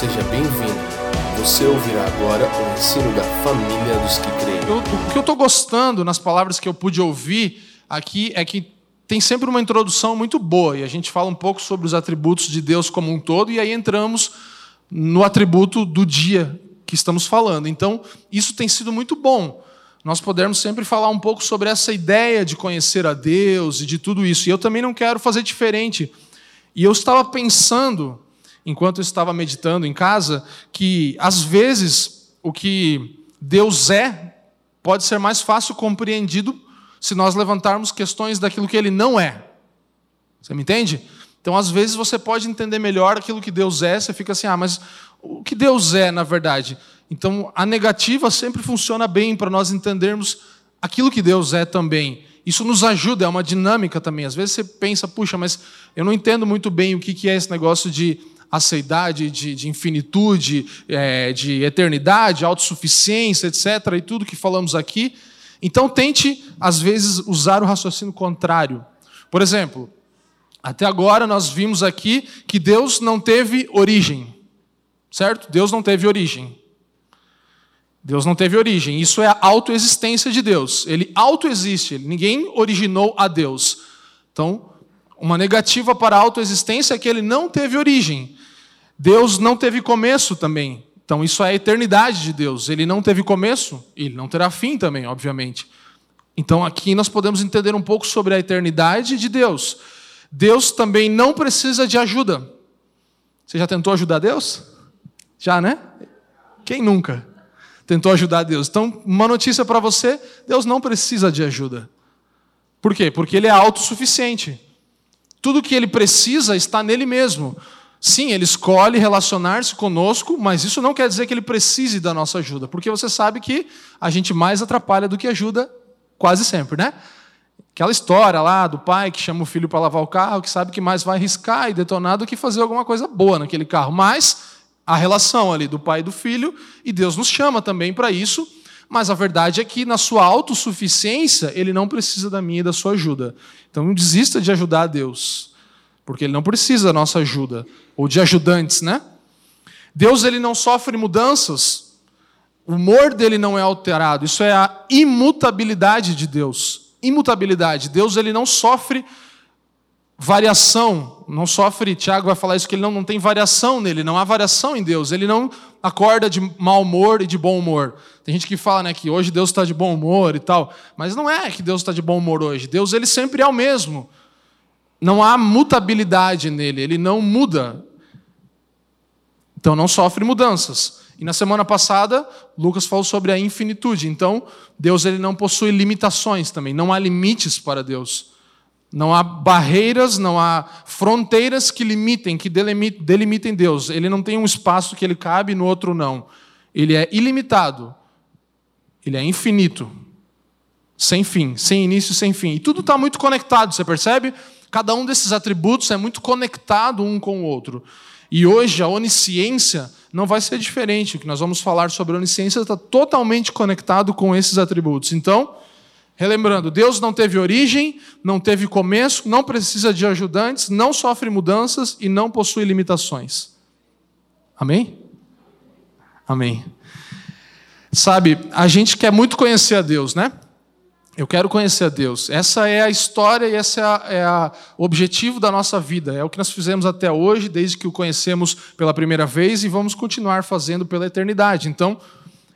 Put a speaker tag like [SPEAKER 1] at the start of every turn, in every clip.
[SPEAKER 1] Seja bem-vindo. Você ouvirá agora o ensino da família dos que creem.
[SPEAKER 2] Eu- o que eu estou gostando nas palavras que eu pude ouvir aqui é que tem sempre uma introdução muito boa e a gente fala um pouco sobre os atributos de Deus como um todo e aí entramos no atributo do dia que estamos falando. Então, isso tem sido muito bom. Nós podemos sempre falar um pouco sobre essa ideia de conhecer a Deus e de tudo isso. E eu também não quero fazer diferente. E eu estava pensando, enquanto eu estava meditando em casa, que às vezes o que Deus é pode ser mais fácil compreendido se nós levantarmos questões daquilo que ele não é. Você me entende? Então, às vezes, você pode entender melhor aquilo que Deus é, você fica assim, ah, mas o que Deus é, na verdade? Então, a negativa sempre funciona bem para nós entendermos aquilo que Deus é também. Isso nos ajuda, é uma dinâmica também. Às vezes você pensa, puxa, mas eu não entendo muito bem o que é esse negócio de aceidade, de, de infinitude, é, de eternidade, autossuficiência, etc., e tudo que falamos aqui. Então, tente, às vezes, usar o raciocínio contrário. Por exemplo, até agora nós vimos aqui que Deus não teve origem. Certo? Deus não teve origem. Deus não teve origem. Isso é a autoexistência de Deus. Ele autoexiste. Ninguém originou a Deus. Então, uma negativa para a autoexistência é que ele não teve origem. Deus não teve começo também. Então, isso é a eternidade de Deus. Ele não teve começo, ele não terá fim também, obviamente. Então, aqui nós podemos entender um pouco sobre a eternidade de Deus. Deus também não precisa de ajuda. Você já tentou ajudar Deus? Já, né? Quem nunca tentou ajudar Deus? Então, uma notícia para você: Deus não precisa de ajuda. Por quê? Porque ele é autossuficiente. Tudo que ele precisa está nele mesmo. Sim, ele escolhe relacionar-se conosco, mas isso não quer dizer que ele precise da nossa ajuda, porque você sabe que a gente mais atrapalha do que ajuda quase sempre, né? Aquela história lá do pai que chama o filho para lavar o carro, que sabe que mais vai riscar e detonar do que fazer alguma coisa boa naquele carro. Mas a relação ali do pai e do filho, e Deus nos chama também para isso, mas a verdade é que na sua autossuficiência, ele não precisa da minha e da sua ajuda. Então não desista de ajudar a Deus, porque ele não precisa da nossa ajuda, ou de ajudantes, né? Deus ele não sofre mudanças, o humor dele não é alterado, isso é a imutabilidade de Deus. Imutabilidade. Deus ele não sofre variação, não sofre, Tiago vai falar isso, que ele não, não tem variação nele, não há variação em Deus, ele não acorda de mau humor e de bom humor. Tem gente que fala né, que hoje Deus está de bom humor e tal, mas não é que Deus está de bom humor hoje, Deus ele sempre é o mesmo. Não há mutabilidade nele, ele não muda. Então não sofre mudanças. E na semana passada, Lucas falou sobre a infinitude. Então, Deus ele não possui limitações também, não há limites para Deus. Não há barreiras, não há fronteiras que limitem, que delimitem, Deus. Ele não tem um espaço que ele cabe no outro não. Ele é ilimitado. Ele é infinito. Sem fim, sem início, sem fim. E tudo está muito conectado, você percebe? Cada um desses atributos é muito conectado um com o outro. E hoje a onisciência não vai ser diferente. O que nós vamos falar sobre onisciência está totalmente conectado com esses atributos. Então, relembrando, Deus não teve origem, não teve começo, não precisa de ajudantes, não sofre mudanças e não possui limitações. Amém? Amém. Sabe, a gente quer muito conhecer a Deus, né? Eu quero conhecer a Deus. Essa é a história e esse é, é o objetivo da nossa vida. É o que nós fizemos até hoje, desde que o conhecemos pela primeira vez e vamos continuar fazendo pela eternidade. Então,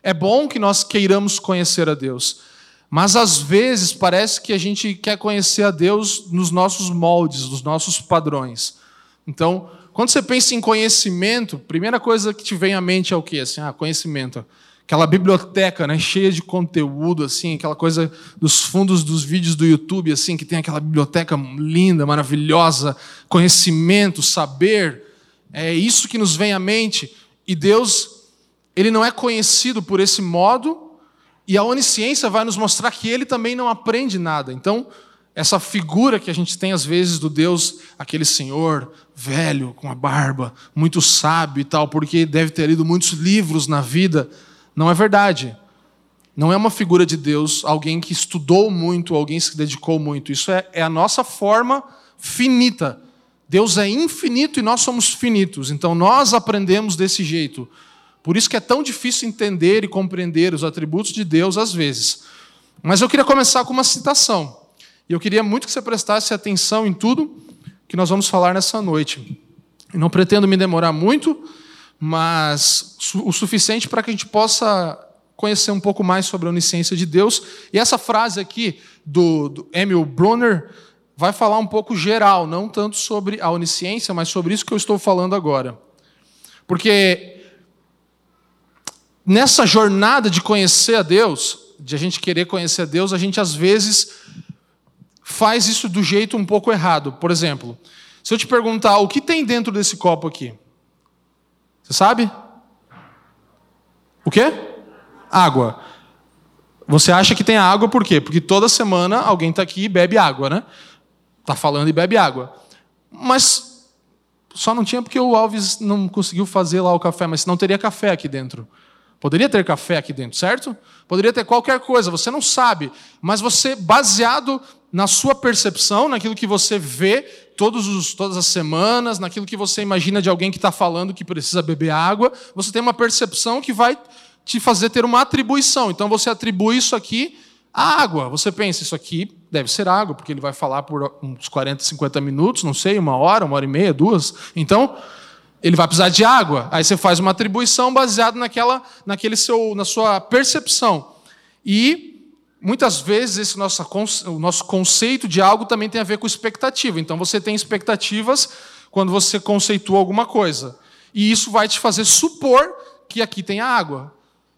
[SPEAKER 2] é bom que nós queiramos conhecer a Deus. Mas às vezes parece que a gente quer conhecer a Deus nos nossos moldes, nos nossos padrões. Então, quando você pensa em conhecimento, primeira coisa que te vem à mente é o quê? Assim, ah, conhecimento aquela biblioteca, né, cheia de conteúdo, assim, aquela coisa dos fundos dos vídeos do YouTube, assim, que tem aquela biblioteca linda, maravilhosa, conhecimento, saber, é isso que nos vem à mente. E Deus, ele não é conhecido por esse modo, e a onisciência vai nos mostrar que ele também não aprende nada. Então, essa figura que a gente tem às vezes do Deus, aquele senhor velho, com a barba, muito sábio e tal, porque deve ter lido muitos livros na vida, não é verdade. Não é uma figura de Deus, alguém que estudou muito, alguém que se dedicou muito. Isso é, é a nossa forma finita Deus é infinito e nós somos finitos, então nós aprendemos desse jeito. Por isso que é tão difícil entender e compreender os atributos de Deus às vezes. Mas eu queria começar com uma citação. E eu queria muito que você prestasse atenção em tudo que nós vamos falar nessa noite. Não pretendo me demorar muito, mas o suficiente para que a gente possa conhecer um pouco mais sobre a onisciência de Deus. E essa frase aqui do, do Emil Brunner vai falar um pouco geral, não tanto sobre a onisciência, mas sobre isso que eu estou falando agora. Porque nessa jornada de conhecer a Deus, de a gente querer conhecer a Deus, a gente às vezes faz isso do jeito um pouco errado. Por exemplo, se eu te perguntar o que tem dentro desse copo aqui, você sabe? O quê? Água. Você acha que tem água por quê? Porque toda semana alguém está aqui e bebe água, né? Está falando e bebe água. Mas só não tinha porque o Alves não conseguiu fazer lá o café, mas não teria café aqui dentro. Poderia ter café aqui dentro, certo? Poderia ter qualquer coisa, você não sabe, mas você, baseado na sua percepção, naquilo que você vê todos os, todas as semanas, naquilo que você imagina de alguém que está falando que precisa beber água, você tem uma percepção que vai te fazer ter uma atribuição. Então você atribui isso aqui à água. Você pensa, isso aqui deve ser água, porque ele vai falar por uns 40, 50 minutos, não sei, uma hora, uma hora e meia, duas. Então, ele vai precisar de água. Aí você faz uma atribuição baseada naquela, naquele seu, na sua percepção. E muitas vezes esse nosso, o nosso conceito de algo também tem a ver com expectativa. Então você tem expectativas quando você conceitua alguma coisa. E isso vai te fazer supor que aqui tem água.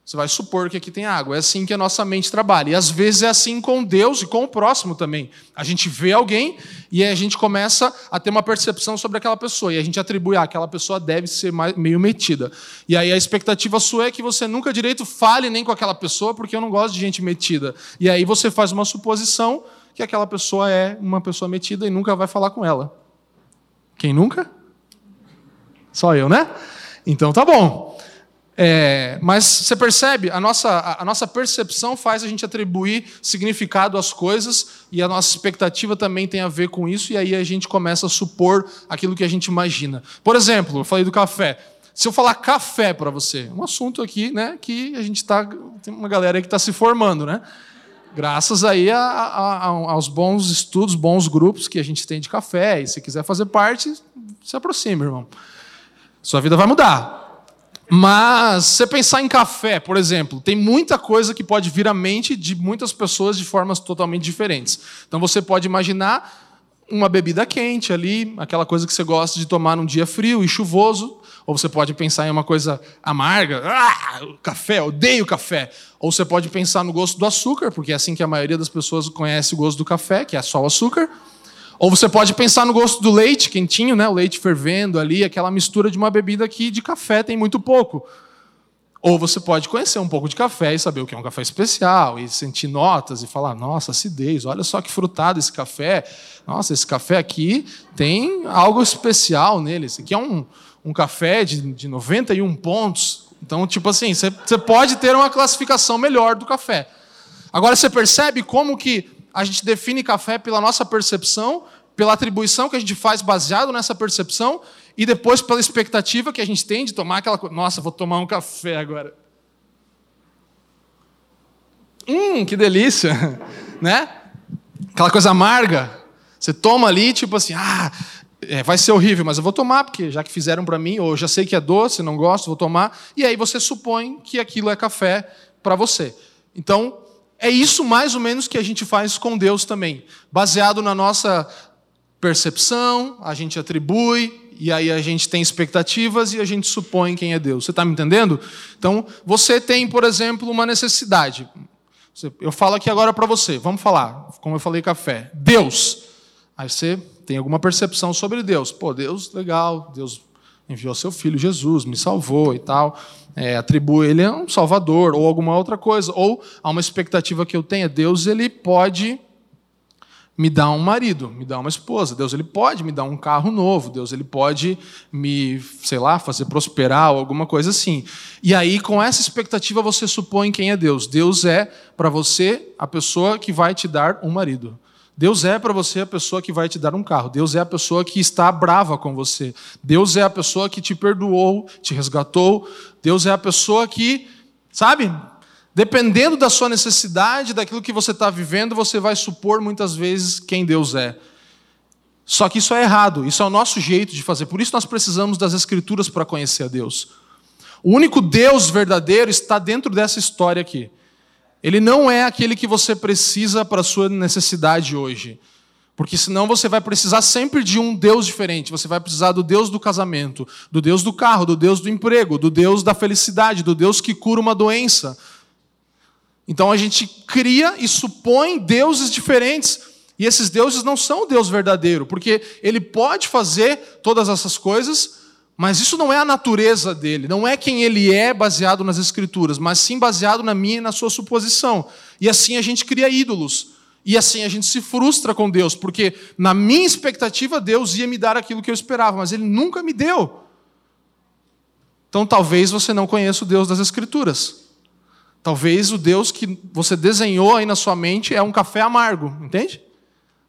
[SPEAKER 2] Você vai supor que aqui tem água. É assim que a nossa mente trabalha. E às vezes é assim com Deus e com o próximo também. A gente vê alguém e a gente começa a ter uma percepção sobre aquela pessoa. E a gente atribui, ah, aquela pessoa deve ser meio metida. E aí a expectativa sua é que você nunca direito fale nem com aquela pessoa, porque eu não gosto de gente metida. E aí você faz uma suposição que aquela pessoa é uma pessoa metida e nunca vai falar com ela. Quem nunca? Só eu, né? Então tá bom. É, mas você percebe, a nossa, a nossa percepção faz a gente atribuir significado às coisas e a nossa expectativa também tem a ver com isso, e aí a gente começa a supor aquilo que a gente imagina. Por exemplo, eu falei do café. Se eu falar café para você, um assunto aqui né, que a gente está. Tem uma galera aí que está se formando, né? Graças aí a, a, aos bons estudos, bons grupos que a gente tem de café. E se quiser fazer parte, se aproxime, irmão. Sua vida vai mudar. Mas, se você pensar em café, por exemplo, tem muita coisa que pode vir à mente de muitas pessoas de formas totalmente diferentes. Então, você pode imaginar uma bebida quente ali, aquela coisa que você gosta de tomar num dia frio e chuvoso. Ou você pode pensar em uma coisa amarga, ah, café, odeio café. Ou você pode pensar no gosto do açúcar, porque é assim que a maioria das pessoas conhece o gosto do café, que é só o açúcar. Ou você pode pensar no gosto do leite quentinho, né? o leite fervendo ali, aquela mistura de uma bebida que de café tem muito pouco. Ou você pode conhecer um pouco de café e saber o que é um café especial, e sentir notas e falar: nossa, acidez, olha só que frutado esse café. Nossa, esse café aqui tem algo especial nele. Esse aqui é um, um café de, de 91 pontos. Então, tipo assim, você, pode ter uma classificação melhor do café. Agora, você percebe como que a gente define café pela nossa percepção, pela atribuição que a gente faz baseado nessa percepção e depois pela expectativa que a gente tem de tomar aquela coisa. Nossa, vou tomar um café agora. Hum, que delícia, né? Aquela coisa amarga. Você toma ali, tipo assim, ah, é, vai ser horrível, mas eu vou tomar, porque já que fizeram para mim, ou já sei que é doce, não gosto, vou tomar. E aí você supõe que aquilo é café para você. Então, é isso mais ou menos que a gente faz com Deus também. Baseado na nossa percepção, a gente atribui, e aí a gente tem expectativas e a gente supõe quem é Deus. Você está me entendendo? Então, você tem, por exemplo, uma necessidade. Eu falo aqui agora para você, vamos falar, como eu falei café. Deus. Aí você tem alguma percepção sobre Deus. Pô, Deus, legal, Deus enviou seu filho Jesus, me salvou e tal é, atribui ele a um salvador ou alguma outra coisa, ou a uma expectativa que eu tenha. Deus ele pode me dar um marido, me dar uma esposa. Deus ele pode me dar um carro novo. Deus ele pode me, sei lá, fazer prosperar ou alguma coisa assim. E aí com essa expectativa você supõe quem é Deus. Deus é para você a pessoa que vai te dar um marido. Deus é para você a pessoa que vai te dar um carro. Deus é a pessoa que está brava com você. Deus é a pessoa que te perdoou, te resgatou. Deus é a pessoa que, sabe, dependendo da sua necessidade, daquilo que você está vivendo, você vai supor muitas vezes quem Deus é. Só que isso é errado, isso é o nosso jeito de fazer. Por isso nós precisamos das Escrituras para conhecer a Deus. O único Deus verdadeiro está dentro dessa história aqui. Ele não é aquele que você precisa para a sua necessidade hoje. Porque senão você vai precisar sempre de um Deus diferente. Você vai precisar do Deus do casamento, do Deus do carro, do Deus do emprego, do Deus da felicidade, do Deus que cura uma doença. Então a gente cria e supõe deuses diferentes. E esses deuses não são o Deus verdadeiro, porque ele pode fazer todas essas coisas, mas isso não é a natureza dele, não é quem ele é baseado nas escrituras, mas sim baseado na minha e na sua suposição. E assim a gente cria ídolos. E assim a gente se frustra com Deus, porque na minha expectativa Deus ia me dar aquilo que eu esperava, mas ele nunca me deu. Então talvez você não conheça o Deus das escrituras. Talvez o Deus que você desenhou aí na sua mente é um café amargo, entende?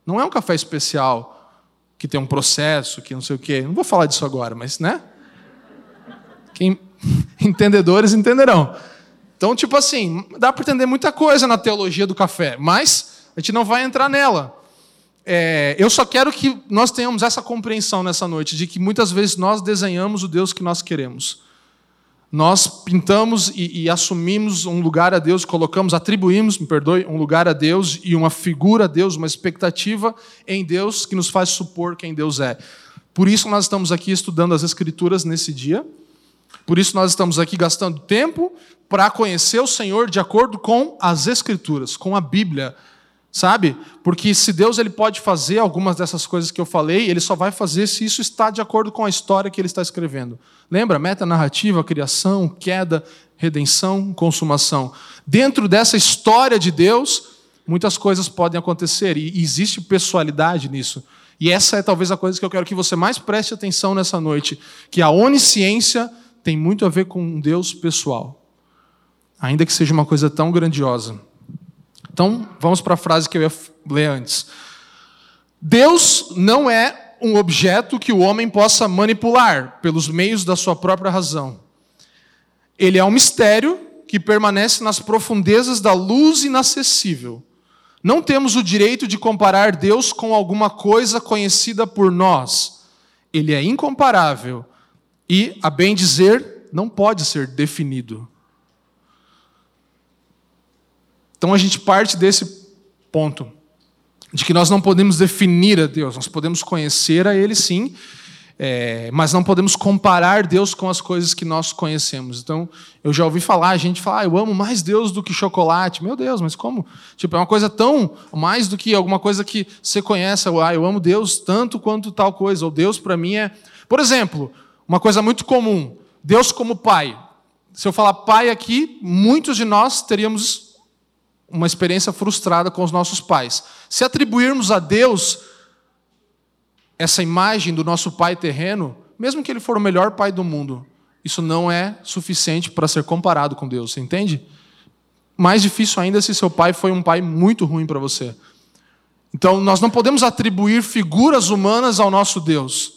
[SPEAKER 2] Não é um café especial que tem um processo, que não sei o quê. Não vou falar disso agora, mas, né? Quem entendedores entenderão. Então, tipo assim, dá para entender muita coisa na teologia do café, mas a gente não vai entrar nela. É, eu só quero que nós tenhamos essa compreensão nessa noite, de que muitas vezes nós desenhamos o Deus que nós queremos. Nós pintamos e, e, assumimos um lugar a Deus, colocamos, atribuímos, me perdoe, um lugar a Deus e uma figura a Deus, uma expectativa em Deus que nos faz supor quem Deus é. Por isso nós estamos aqui estudando as Escrituras nesse dia. Por isso nós estamos aqui gastando tempo para conhecer o Senhor de acordo com as Escrituras, com a Bíblia, sabe? Porque se Deus ele pode fazer algumas dessas coisas que eu falei, ele só vai fazer se isso está de acordo com a história que ele está escrevendo. Lembra? Meta-narrativa, criação, queda, redenção, consumação. Dentro dessa história de Deus, muitas coisas podem acontecer e existe pessoalidade nisso. E essa é talvez a coisa que eu quero que você mais preste atenção nessa noite, que a onisciência tem muito a ver com um Deus pessoal. Ainda que seja uma coisa tão grandiosa. Então, vamos para a frase que eu ia ler antes. Deus não é um objeto que o homem possa manipular pelos meios da sua própria razão. Ele é um mistério que permanece nas profundezas da luz inacessível. Não temos o direito de comparar Deus com alguma coisa conhecida por nós. Ele é incomparável e, a bem dizer, não pode ser definido. Então a gente parte desse ponto, de que nós não podemos definir a Deus, nós podemos conhecer a Ele sim, é, mas não podemos comparar Deus com as coisas que nós conhecemos. Então, eu já ouvi falar, a gente fala, ah, eu amo mais Deus do que chocolate. Meu Deus, mas como? Tipo, é uma coisa tão mais do que alguma coisa que você conhece. Ah, eu amo Deus tanto quanto tal coisa. Ou Deus para mim é. Por exemplo, uma coisa muito comum: Deus como Pai. Se eu falar Pai aqui, muitos de nós teríamos uma experiência frustrada com os nossos pais. Se atribuirmos a Deus essa imagem do nosso pai terreno, mesmo que ele for o melhor pai do mundo, isso não é suficiente para ser comparado com Deus, você entende? Mais difícil ainda se seu pai foi um pai muito ruim para você. Então, nós não podemos atribuir figuras humanas ao nosso Deus.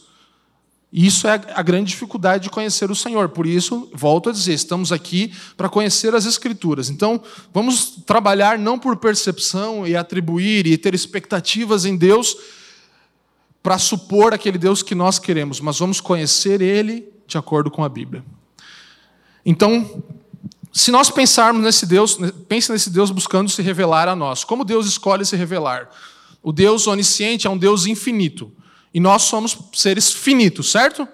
[SPEAKER 2] Isso é a grande dificuldade de conhecer o Senhor. Por isso, volto a dizer, estamos aqui para conhecer as Escrituras. Então, vamos trabalhar não por percepção e atribuir e ter expectativas em Deus para supor aquele Deus que nós queremos, mas vamos conhecer Ele de acordo com a Bíblia. Então, se nós pensarmos nesse Deus, pense nesse Deus buscando se revelar a nós. Como Deus escolhe se revelar? O Deus onisciente é um Deus infinito. E nós somos seres finitos, certo?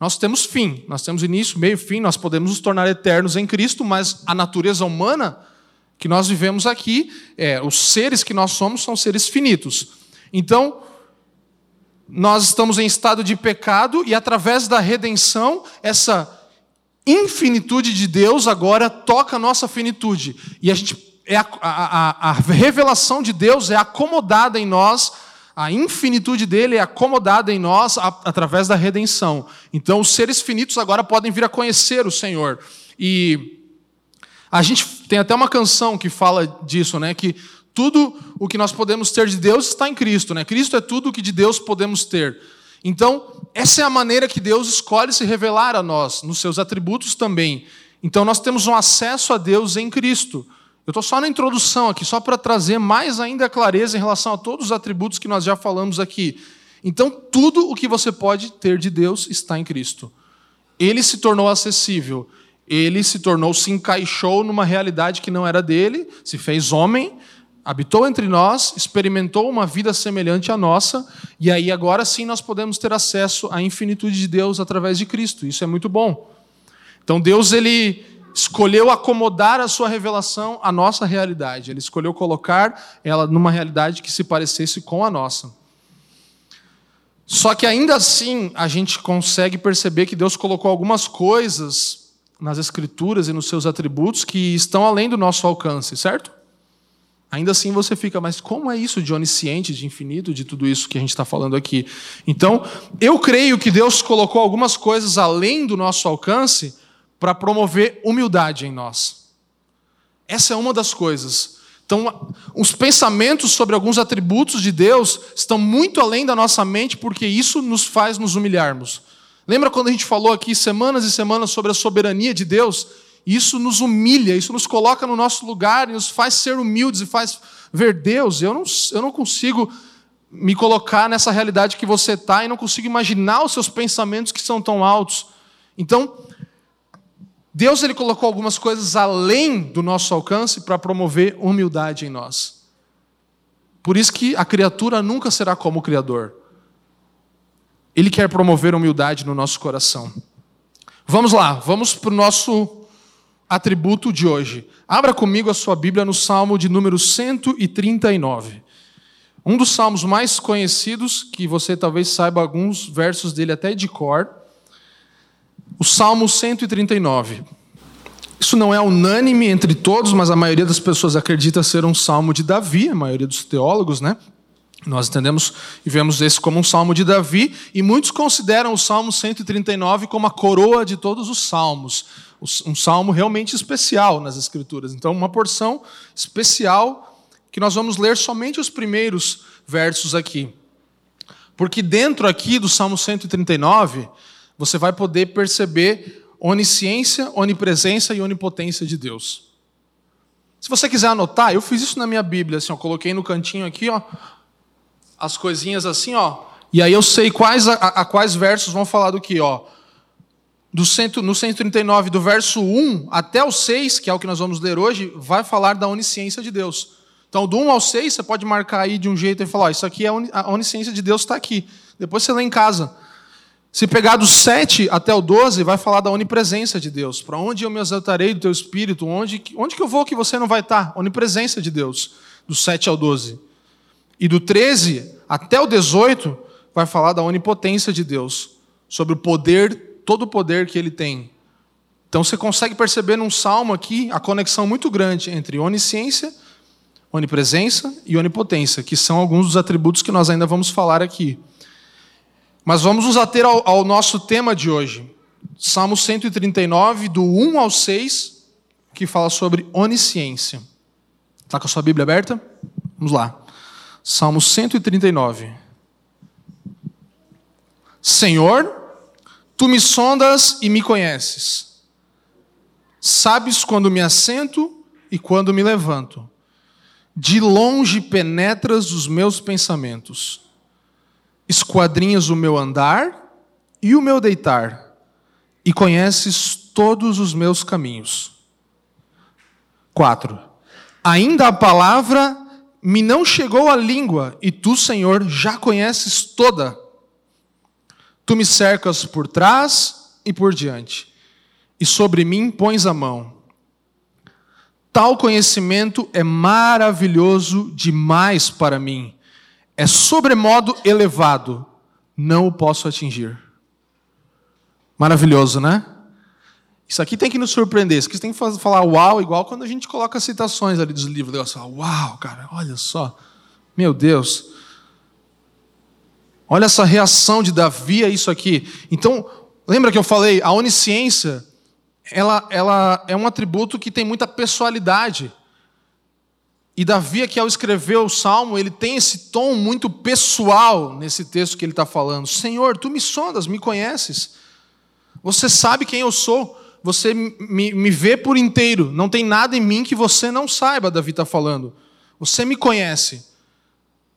[SPEAKER 2] Nós temos fim, nós temos início, meio, fim, nós podemos nos tornar eternos em Cristo, mas a natureza humana que nós vivemos aqui, é, os seres que nós somos são seres finitos. Então, nós estamos em estado de pecado e através da redenção, essa infinitude de Deus agora toca a nossa finitude. E a gente é a, a, a, a revelação de Deus é acomodada em nós a infinitude dele é acomodada em nós através da redenção. Então, os seres finitos agora podem vir a conhecer o Senhor. E a gente tem até uma canção que fala disso, né? Que Tudo o que nós podemos ter de Deus está em Cristo, né? Cristo é tudo o que de Deus podemos ter. Então, essa é a maneira que Deus escolhe se revelar a nós, nos seus atributos também. Então, nós temos um acesso a Deus em Cristo. Eu estou só na introdução aqui, só para trazer mais ainda clareza em relação a todos os atributos que nós já falamos aqui. Então, tudo o que você pode ter de Deus está em Cristo. Ele se tornou acessível, ele se tornou, se encaixou numa realidade que não era dele, se fez homem, habitou entre nós, experimentou uma vida semelhante à nossa, e aí agora sim nós podemos ter acesso à infinitude de Deus através de Cristo. Isso é muito bom. Então Deus ele escolheu acomodar a sua revelação à nossa realidade. Ele escolheu colocar ela numa realidade que se parecesse com a nossa. Só que ainda assim a gente consegue perceber que Deus colocou algumas coisas nas escrituras e nos seus atributos que estão além do nosso alcance, certo? Ainda assim você fica, mas como é isso de onisciente, de infinito, de tudo isso que a gente está falando aqui? Então, eu creio que Deus colocou algumas coisas além do nosso alcance para promover humildade em nós. Essa é uma das coisas. Então, os pensamentos sobre alguns atributos de Deus estão muito além da nossa mente, porque isso nos faz nos humilharmos. Lembra quando a gente falou aqui semanas e semanas sobre a soberania de Deus? Isso nos humilha, isso nos coloca no nosso lugar e nos faz ser humildes e faz ver Deus. Eu não, eu não consigo me colocar nessa realidade que você está e não consigo imaginar os seus pensamentos que são tão altos. Então, Deus ele colocou algumas coisas além do nosso alcance para promover humildade em nós. Por isso que a criatura nunca será como o Criador. Ele quer promover humildade no nosso coração. Vamos lá, vamos para o nosso atributo de hoje. Abra comigo a sua Bíblia no Salmo de número 139. Um dos salmos mais conhecidos, que você talvez saiba alguns versos dele até de cor o Salmo 139. Isso não é unânime entre todos, mas a maioria das pessoas acredita ser um salmo de Davi, a maioria dos teólogos, né? Nós entendemos e vemos esse como um salmo de Davi, e muitos consideram o Salmo 139 como a coroa de todos os salmos. Um salmo realmente especial nas Escrituras. Então, uma porção especial que nós vamos ler somente os primeiros versos aqui. Porque dentro aqui do Salmo 139, você vai poder perceber onisciência, onipresença e onipotência de Deus. Se você quiser anotar, eu fiz isso na minha Bíblia, assim, eu coloquei no cantinho aqui, ó, as coisinhas assim, ó, e aí eu sei quais a, a quais versos vão falar do que, ó. Do cento, no 139, do verso 1 até o 6, que é o que nós vamos ler hoje, vai falar da onisciência de Deus. Então, do 1 ao 6, você pode marcar aí de um jeito e falar: ó, Isso aqui é a onisciência de Deus, está aqui. Depois você lê em casa. Se pegar do 7 até o 12, vai falar da onipresença de Deus. Para onde eu me exaltarei do teu espírito? Onde, onde que eu vou que você não vai estar? Onipresença de Deus. Do 7 ao 12. E do 13 até o 18, vai falar da onipotência de Deus. Sobre o poder, todo o poder que ele tem. Então você consegue perceber num salmo aqui a conexão muito grande entre onisciência, onipresença e onipotência, que são alguns dos atributos que nós ainda vamos falar aqui. Mas vamos nos ater ao, ao nosso tema de hoje. Salmo 139, do 1 ao 6, que fala sobre onisciência. Está com a sua Bíblia aberta? Vamos lá. Salmo 139. Senhor, tu me sondas e me conheces. Sabes quando me assento e quando me levanto. De longe penetras os meus pensamentos esquadrinhas o meu andar e o meu deitar, e conheces todos os meus caminhos. 4. Ainda a palavra me não chegou à língua, e tu, Senhor, já conheces toda. Tu me cercas por trás e por diante, e sobre mim pões a mão. Tal conhecimento é maravilhoso demais para mim é sobremodo elevado, não o posso atingir. Maravilhoso, né? Isso aqui tem que nos surpreender. Isso aqui tem que falar uau, igual quando a gente coloca citações ali dos livros. Negócio, uau, cara, olha só. Meu Deus. Olha essa reação de Davi a isso aqui. Então, lembra que eu falei, a onisciência, ela, ela é um atributo que tem muita pessoalidade. E Davi, aqui ao escrever o salmo, ele tem esse tom muito pessoal nesse texto que ele está falando. Senhor, tu me sondas, me conheces. Você sabe quem eu sou. Você me, me vê por inteiro. Não tem nada em mim que você não saiba, Davi está falando. Você me conhece.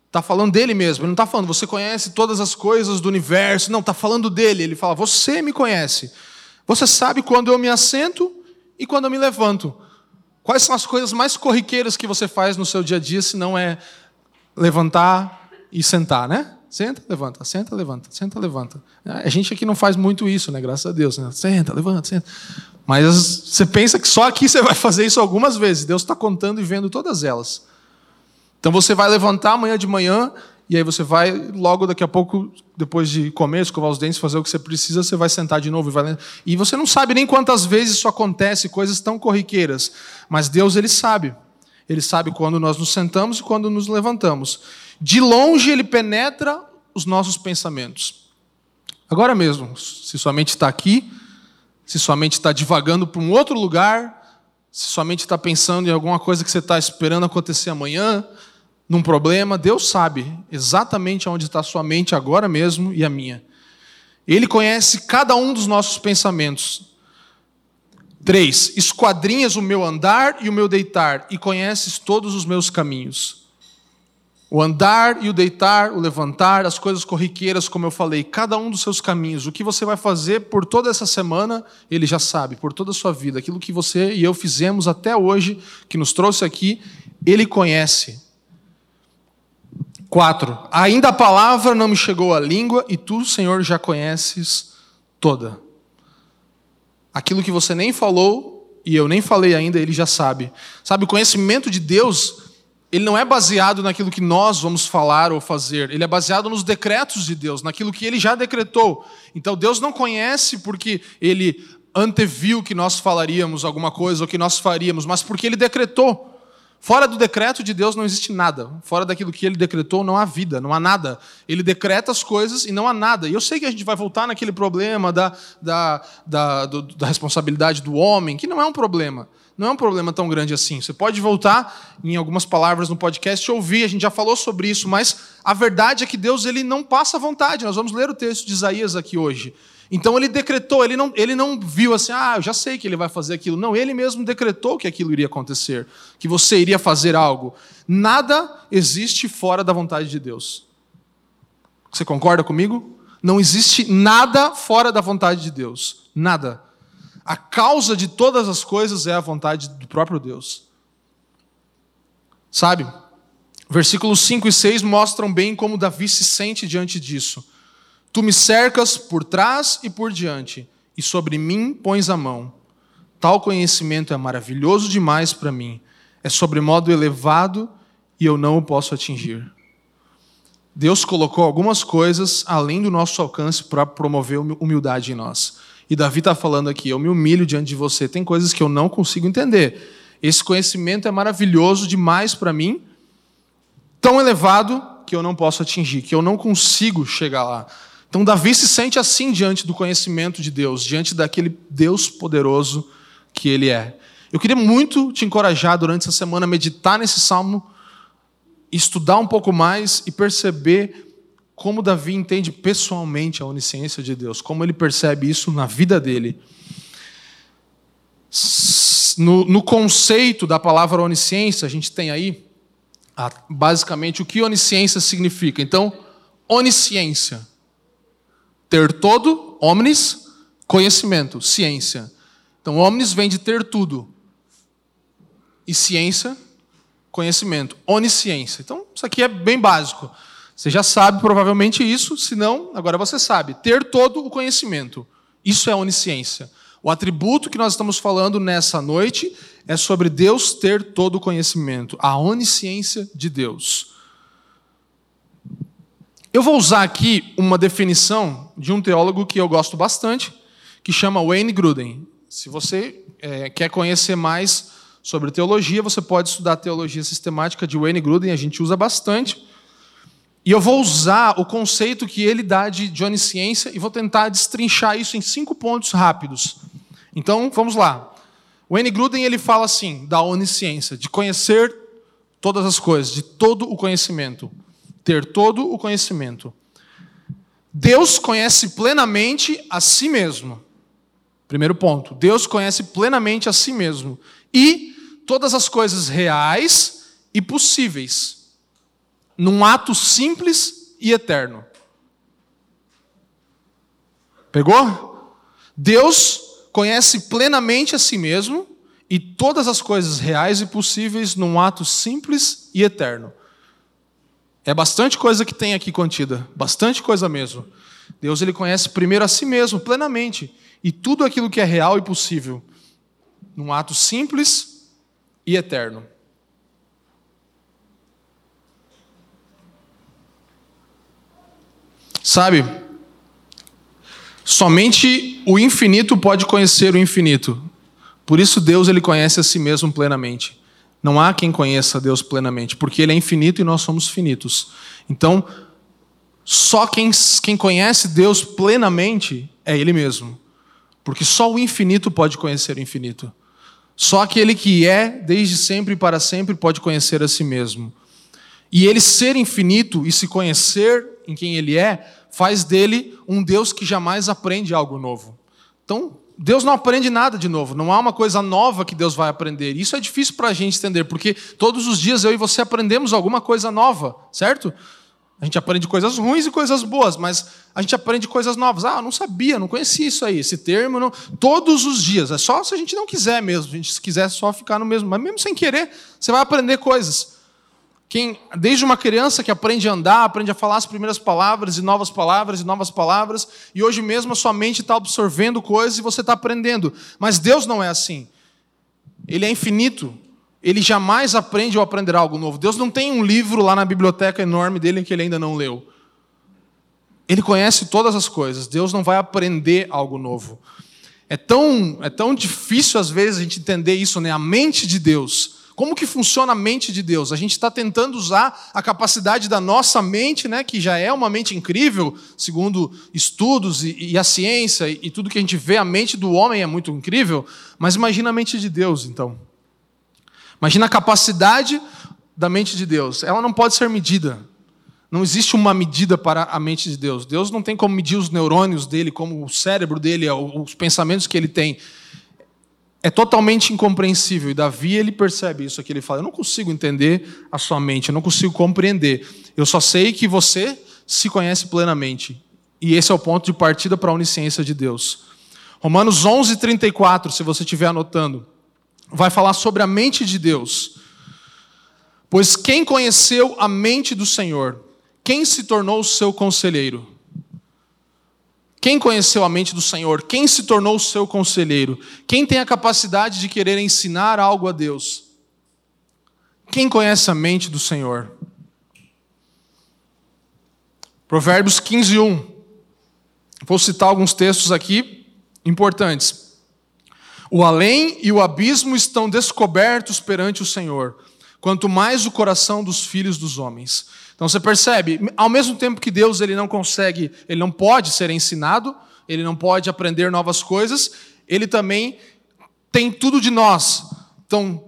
[SPEAKER 2] Está falando dele mesmo. Ele não está falando, você conhece todas as coisas do universo. Não, está falando dele. Ele fala, você me conhece. Você sabe quando eu me assento e quando eu me levanto. Quais são as coisas mais corriqueiras que você faz no seu dia a dia, se não é levantar e sentar, né? Senta, levanta, senta, levanta, senta, levanta. A gente aqui não faz muito isso, né? Graças a Deus. Né? Senta, levanta, senta. Mas você pensa que só aqui você vai fazer isso algumas vezes. Deus está contando e vendo todas elas. Então você vai levantar amanhã de manhã e aí você vai, logo daqui a pouco, depois de comer, escovar os dentes, fazer o que você precisa, você vai sentar de novo. E, vai... e você não sabe nem quantas vezes isso acontece, coisas tão corriqueiras. Mas Deus, Ele sabe. Ele sabe quando nós nos sentamos e quando nos levantamos. De longe, Ele penetra os nossos pensamentos. Agora mesmo, se sua mente está aqui, se sua mente está divagando para um outro lugar, se sua mente está pensando em alguma coisa que você está esperando acontecer amanhã, num problema, Deus sabe exatamente onde está a sua mente agora mesmo e a minha. Ele conhece cada um dos nossos pensamentos. Três, esquadrinhas o meu andar e o meu deitar, e conheces todos os meus caminhos. O andar e o deitar, o levantar, as coisas corriqueiras, como eu falei, cada um dos seus caminhos. O que você vai fazer por toda essa semana, ele já sabe, por toda a sua vida. Aquilo que você e eu fizemos até hoje, que nos trouxe aqui, ele conhece. 4. Ainda a palavra não me chegou à língua e tu, Senhor, já conheces toda. Aquilo que você nem falou e eu nem falei ainda, ele já sabe. Sabe, o conhecimento de Deus, ele não é baseado naquilo que nós vamos falar ou fazer, ele é baseado nos decretos de Deus, naquilo que ele já decretou. Então Deus não conhece porque ele anteviu que nós falaríamos alguma coisa ou que nós faríamos, mas porque ele decretou. Fora do decreto de Deus não existe nada. Fora daquilo que ele decretou, não há vida, não há nada. Ele decreta as coisas e não há nada. E eu sei que a gente vai voltar naquele problema da, da, da, do, da responsabilidade do homem, que não é um problema. Não é um problema tão grande assim. Você pode voltar em algumas palavras no podcast e ouvir, a gente já falou sobre isso, mas a verdade é que Deus ele não passa vontade. Nós vamos ler o texto de Isaías aqui hoje. Então ele decretou, ele não, ele não viu assim, ah, eu já sei que ele vai fazer aquilo. Não, ele mesmo decretou que aquilo iria acontecer, que você iria fazer algo. Nada existe fora da vontade de Deus. Você concorda comigo? Não existe nada fora da vontade de Deus. Nada. A causa de todas as coisas é a vontade do próprio Deus. Sabe? Versículos 5 e 6 mostram bem como Davi se sente diante disso. Tu me cercas por trás e por diante, e sobre mim pões a mão. Tal conhecimento é maravilhoso demais para mim, é sobremodo elevado e eu não o posso atingir. Deus colocou algumas coisas além do nosso alcance para promover humildade em nós. E Davi está falando aqui: eu me humilho diante de você. Tem coisas que eu não consigo entender. Esse conhecimento é maravilhoso demais para mim, tão elevado que eu não posso atingir, que eu não consigo chegar lá. Então, Davi se sente assim diante do conhecimento de Deus, diante daquele Deus poderoso que ele é. Eu queria muito te encorajar durante essa semana a meditar nesse salmo, estudar um pouco mais e perceber como Davi entende pessoalmente a onisciência de Deus, como ele percebe isso na vida dele. No, no conceito da palavra onisciência, a gente tem aí basicamente o que onisciência significa. Então, onisciência ter todo, omnis, conhecimento, ciência. Então, omnis vem de ter tudo. E ciência, conhecimento. Onisciência. Então, isso aqui é bem básico. Você já sabe provavelmente isso, se não, agora você sabe. Ter todo o conhecimento. Isso é onisciência. O atributo que nós estamos falando nessa noite é sobre Deus ter todo o conhecimento, a onisciência de Deus. Eu vou usar aqui uma definição de um teólogo que eu gosto bastante, que chama Wayne Gruden. Se você é, quer conhecer mais sobre teologia, você pode estudar a teologia sistemática de Wayne Gruden, a gente usa bastante. E eu vou usar o conceito que ele dá de onisciência e vou tentar destrinchar isso em cinco pontos rápidos. Então, vamos lá. Wayne Gruden ele fala assim da onisciência, de conhecer todas as coisas, de todo o conhecimento. Ter todo o conhecimento. Deus conhece plenamente a si mesmo. Primeiro ponto. Deus conhece plenamente a si mesmo. E todas as coisas reais e possíveis. Num ato simples e eterno. Pegou? Deus conhece plenamente a si mesmo e todas as coisas reais e possíveis num ato simples e eterno. É bastante coisa que tem aqui contida, bastante coisa mesmo. Deus ele conhece primeiro a si mesmo plenamente e tudo aquilo que é real e possível num ato simples e eterno. Sabe? Somente o infinito pode conhecer o infinito. Por isso Deus ele conhece a si mesmo plenamente. Não há quem conheça Deus plenamente, porque ele é infinito e nós somos finitos. Então, só quem, quem conhece Deus plenamente é ele mesmo. Porque só o infinito pode conhecer o infinito. Só aquele que é desde sempre e para sempre pode conhecer a si mesmo. E ele ser infinito e se conhecer em quem ele é, faz dele um Deus que jamais aprende algo novo. Então, Deus não aprende nada de novo, não há uma coisa nova que Deus vai aprender. Isso é difícil para a gente entender, porque todos os dias eu e você aprendemos alguma coisa nova, certo? A gente aprende coisas ruins e coisas boas, mas a gente aprende coisas novas. Ah, não sabia, não conhecia isso aí, esse termo. Não... Todos os dias, é só se a gente não quiser mesmo, a gente se quiser só ficar no mesmo. Mas mesmo sem querer, você vai aprender coisas. Quem, desde uma criança que aprende a andar, aprende a falar as primeiras palavras e novas palavras e novas palavras, e hoje mesmo a sua mente está absorvendo coisas e você está aprendendo. Mas Deus não é assim. Ele é infinito. Ele jamais aprende ou aprenderá algo novo. Deus não tem um livro lá na biblioteca enorme dele que ele ainda não leu. Ele conhece todas as coisas. Deus não vai aprender algo novo. É tão, é tão difícil às vezes a gente entender isso, né? A mente de Deus como que funciona a mente de Deus? A gente está tentando usar a capacidade da nossa mente, né, que já é uma mente incrível, segundo estudos e, e a ciência e, e tudo que a gente vê, a mente do homem é muito incrível, mas imagina a mente de Deus, então. Imagina a capacidade da mente de Deus. Ela não pode ser medida. Não existe uma medida para a mente de Deus. Deus não tem como medir os neurônios dele, como o cérebro dele, os pensamentos que ele tem é totalmente incompreensível. E Davi, ele percebe isso aqui. Ele fala: Eu não consigo entender a sua mente, eu não consigo compreender. Eu só sei que você se conhece plenamente. E esse é o ponto de partida para a onisciência de Deus. Romanos 11, 34, se você estiver anotando, vai falar sobre a mente de Deus. Pois quem conheceu a mente do Senhor? Quem se tornou seu conselheiro? Quem conheceu a mente do Senhor? Quem se tornou o seu conselheiro? Quem tem a capacidade de querer ensinar algo a Deus? Quem conhece a mente do Senhor? Provérbios 15, 1. Vou citar alguns textos aqui importantes. O além e o abismo estão descobertos perante o Senhor, quanto mais o coração dos filhos dos homens. Então você percebe, ao mesmo tempo que Deus ele não consegue, ele não pode ser ensinado, ele não pode aprender novas coisas, ele também tem tudo de nós. Então,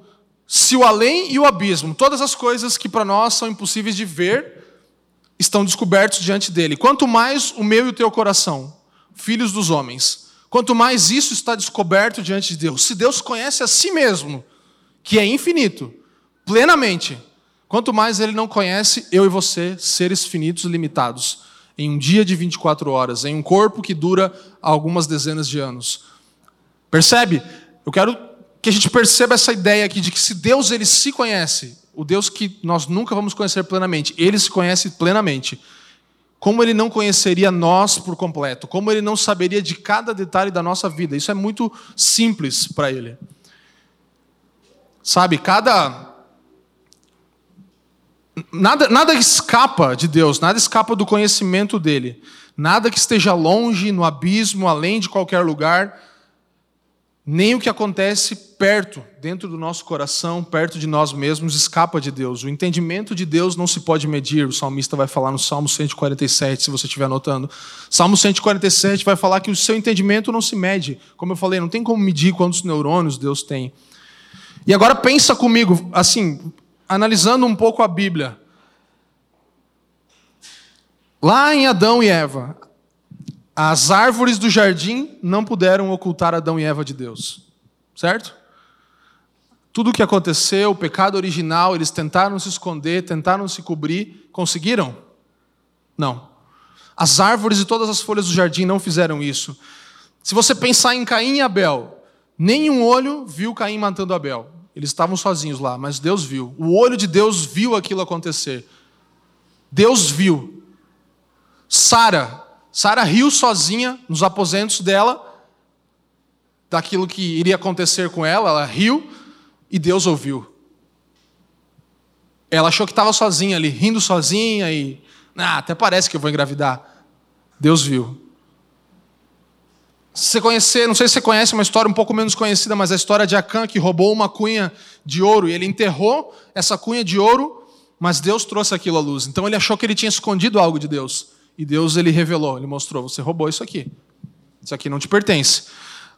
[SPEAKER 2] se o além e o abismo, todas as coisas que para nós são impossíveis de ver, estão descobertos diante dele. Quanto mais o meu e o teu coração, filhos dos homens, quanto mais isso está descoberto diante de Deus. Se Deus conhece a si mesmo, que é infinito, plenamente, Quanto mais ele não conhece eu e você, seres finitos e limitados, em um dia de 24 horas, em um corpo que dura algumas dezenas de anos. Percebe? Eu quero que a gente perceba essa ideia aqui de que se Deus ele se conhece, o Deus que nós nunca vamos conhecer plenamente, ele se conhece plenamente. Como ele não conheceria nós por completo? Como ele não saberia de cada detalhe da nossa vida? Isso é muito simples para ele. Sabe, cada Nada, nada escapa de Deus, nada escapa do conhecimento dele. Nada que esteja longe, no abismo, além de qualquer lugar, nem o que acontece perto, dentro do nosso coração, perto de nós mesmos, escapa de Deus. O entendimento de Deus não se pode medir. O salmista vai falar no Salmo 147, se você estiver anotando. Salmo 147 vai falar que o seu entendimento não se mede. Como eu falei, não tem como medir quantos neurônios Deus tem. E agora pensa comigo, assim, analisando um pouco a Bíblia, lá em Adão e Eva, as árvores do jardim não puderam ocultar Adão e Eva de Deus, certo? Tudo o que aconteceu, o pecado original, eles tentaram se esconder, tentaram se cobrir, conseguiram? Não. As árvores e todas as folhas do jardim não fizeram isso. Se você pensar em Caim e Abel, nenhum olho viu Caim matando Abel. Eles estavam sozinhos lá, mas Deus viu. O olho de Deus viu aquilo acontecer. Deus viu. Sara, Sara riu sozinha nos aposentos dela daquilo que iria acontecer com ela, ela riu e Deus ouviu. Ela achou que estava sozinha ali, rindo sozinha e ah, até parece que eu vou engravidar. Deus viu. Se você conhecer, não sei se você conhece uma história um pouco menos conhecida, mas a história de Acã que roubou uma cunha de ouro e ele enterrou essa cunha de ouro, mas Deus trouxe aquilo à luz. Então ele achou que ele tinha escondido algo de Deus. E Deus ele revelou, ele mostrou, você roubou isso aqui. Isso aqui não te pertence.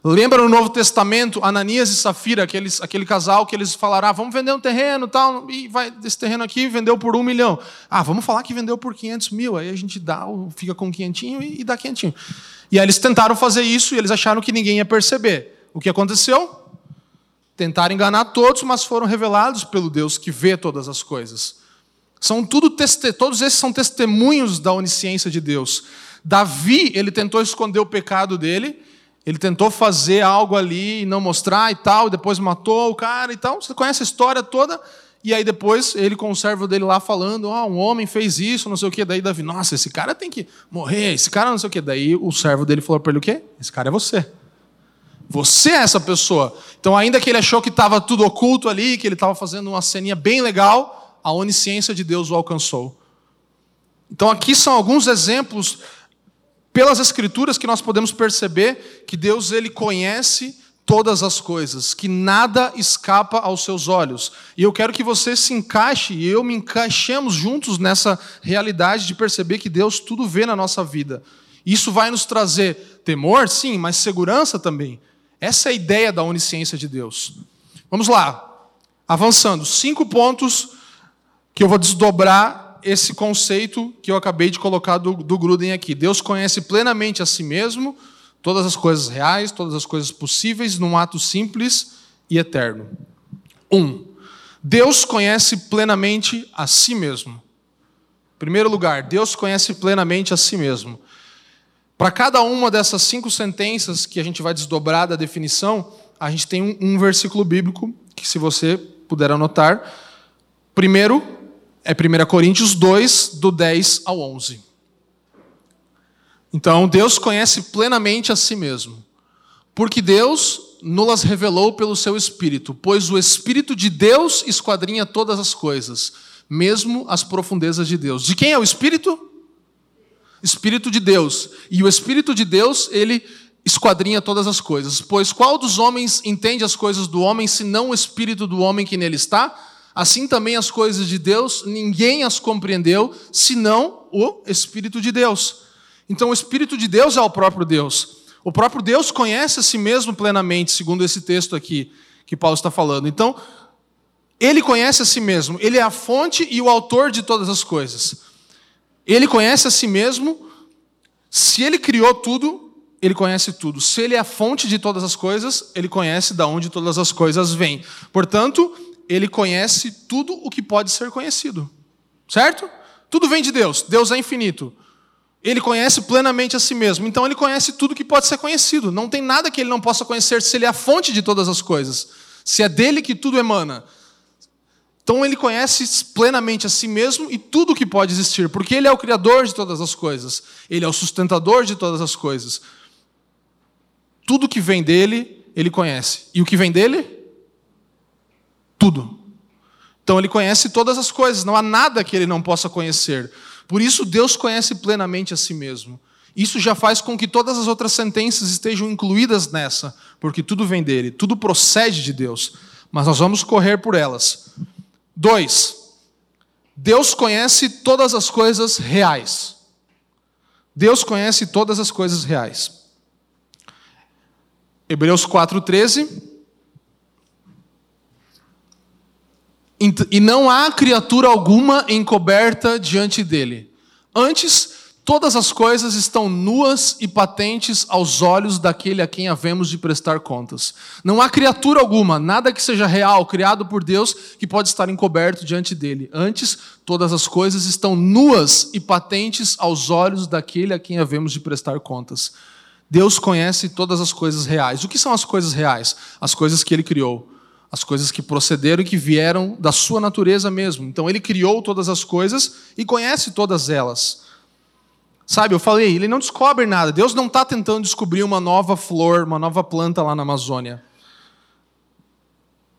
[SPEAKER 2] Lembra no Novo Testamento, Ananias e Safira, aqueles, aquele casal que eles falaram, ah, vamos vender um terreno tal, e vai, desse terreno aqui vendeu por um milhão. Ah, vamos falar que vendeu por 500 mil, aí a gente dá, fica com quinhentinho e dá quinhentinho. E aí eles tentaram fazer isso e eles acharam que ninguém ia perceber. O que aconteceu? Tentaram enganar todos, mas foram revelados pelo Deus que vê todas as coisas. São tudo todos esses são testemunhos da onisciência de Deus. Davi, ele tentou esconder o pecado dele, ele tentou fazer algo ali e não mostrar e tal, e depois matou o cara e tal. Você conhece a história toda. E aí depois ele com o servo dele lá falando, ah, um homem fez isso, não sei o quê. Daí Davi, nossa, esse cara tem que morrer, esse cara não sei o quê. Daí o servo dele falou para ele o quê? Esse cara é você. Você é essa pessoa. Então ainda que ele achou que estava tudo oculto ali, que ele estava fazendo uma ceninha bem legal, a onisciência de Deus o alcançou. Então aqui são alguns exemplos pelas escrituras que nós podemos perceber que Deus ele conhece todas as coisas, que nada escapa aos seus olhos. E eu quero que você se encaixe e eu me encaixemos juntos nessa realidade de perceber que Deus tudo vê na nossa vida. Isso vai nos trazer temor, sim, mas segurança também. Essa é a ideia da onisciência de Deus. Vamos lá. Avançando, cinco pontos que eu vou desdobrar esse conceito que eu acabei de colocar do, do Gruden aqui. Deus conhece plenamente a si mesmo, todas as coisas reais, todas as coisas possíveis, num ato simples e eterno. Um, Deus conhece plenamente a si mesmo. Em primeiro lugar, Deus conhece plenamente a si mesmo. Para cada uma dessas cinco sentenças que a gente vai desdobrar da definição, a gente tem um, um versículo bíblico que, se você puder anotar, primeiro é 1 Coríntios 2, do 10 ao 11. Então, Deus conhece plenamente a si mesmo. Porque Deus nos revelou pelo seu Espírito, pois o Espírito de Deus esquadrinha todas as coisas, mesmo as profundezas de Deus. De quem é o Espírito? Espírito de Deus. E o Espírito de Deus, ele esquadrinha todas as coisas. Pois qual dos homens entende as coisas do homem, senão o Espírito do homem que nele está? Assim também as coisas de Deus, ninguém as compreendeu, senão o Espírito de Deus. Então, o Espírito de Deus é o próprio Deus. O próprio Deus conhece a si mesmo plenamente, segundo esse texto aqui que Paulo está falando. Então, ele conhece a si mesmo, ele é a fonte e o autor de todas as coisas. Ele conhece a si mesmo, se ele criou tudo, ele conhece tudo. Se ele é a fonte de todas as coisas, ele conhece de onde todas as coisas vêm. Portanto, ele conhece tudo o que pode ser conhecido. Certo? Tudo vem de Deus. Deus é infinito. Ele conhece plenamente a si mesmo. Então ele conhece tudo que pode ser conhecido. Não tem nada que ele não possa conhecer se ele é a fonte de todas as coisas. Se é dele que tudo emana. Então ele conhece plenamente a si mesmo e tudo que pode existir, porque ele é o criador de todas as coisas. Ele é o sustentador de todas as coisas. Tudo que vem dele, ele conhece. E o que vem dele? Tudo. Então ele conhece todas as coisas, não há nada que ele não possa conhecer. Por isso Deus conhece plenamente a si mesmo. Isso já faz com que todas as outras sentenças estejam incluídas nessa, porque tudo vem dele, tudo procede de Deus. Mas nós vamos correr por elas. Dois, Deus conhece todas as coisas reais. Deus conhece todas as coisas reais. Hebreus 4,13 E não há criatura alguma encoberta diante dele. Antes, todas as coisas estão nuas e patentes aos olhos daquele a quem havemos de prestar contas. Não há criatura alguma, nada que seja real, criado por Deus, que pode estar encoberto diante dele. Antes, todas as coisas estão nuas e patentes aos olhos daquele a quem havemos de prestar contas. Deus conhece todas as coisas reais. O que são as coisas reais? As coisas que ele criou as coisas que procederam e que vieram da sua natureza mesmo. Então ele criou todas as coisas e conhece todas elas. Sabe, eu falei, ele não descobre nada. Deus não está tentando descobrir uma nova flor, uma nova planta lá na Amazônia.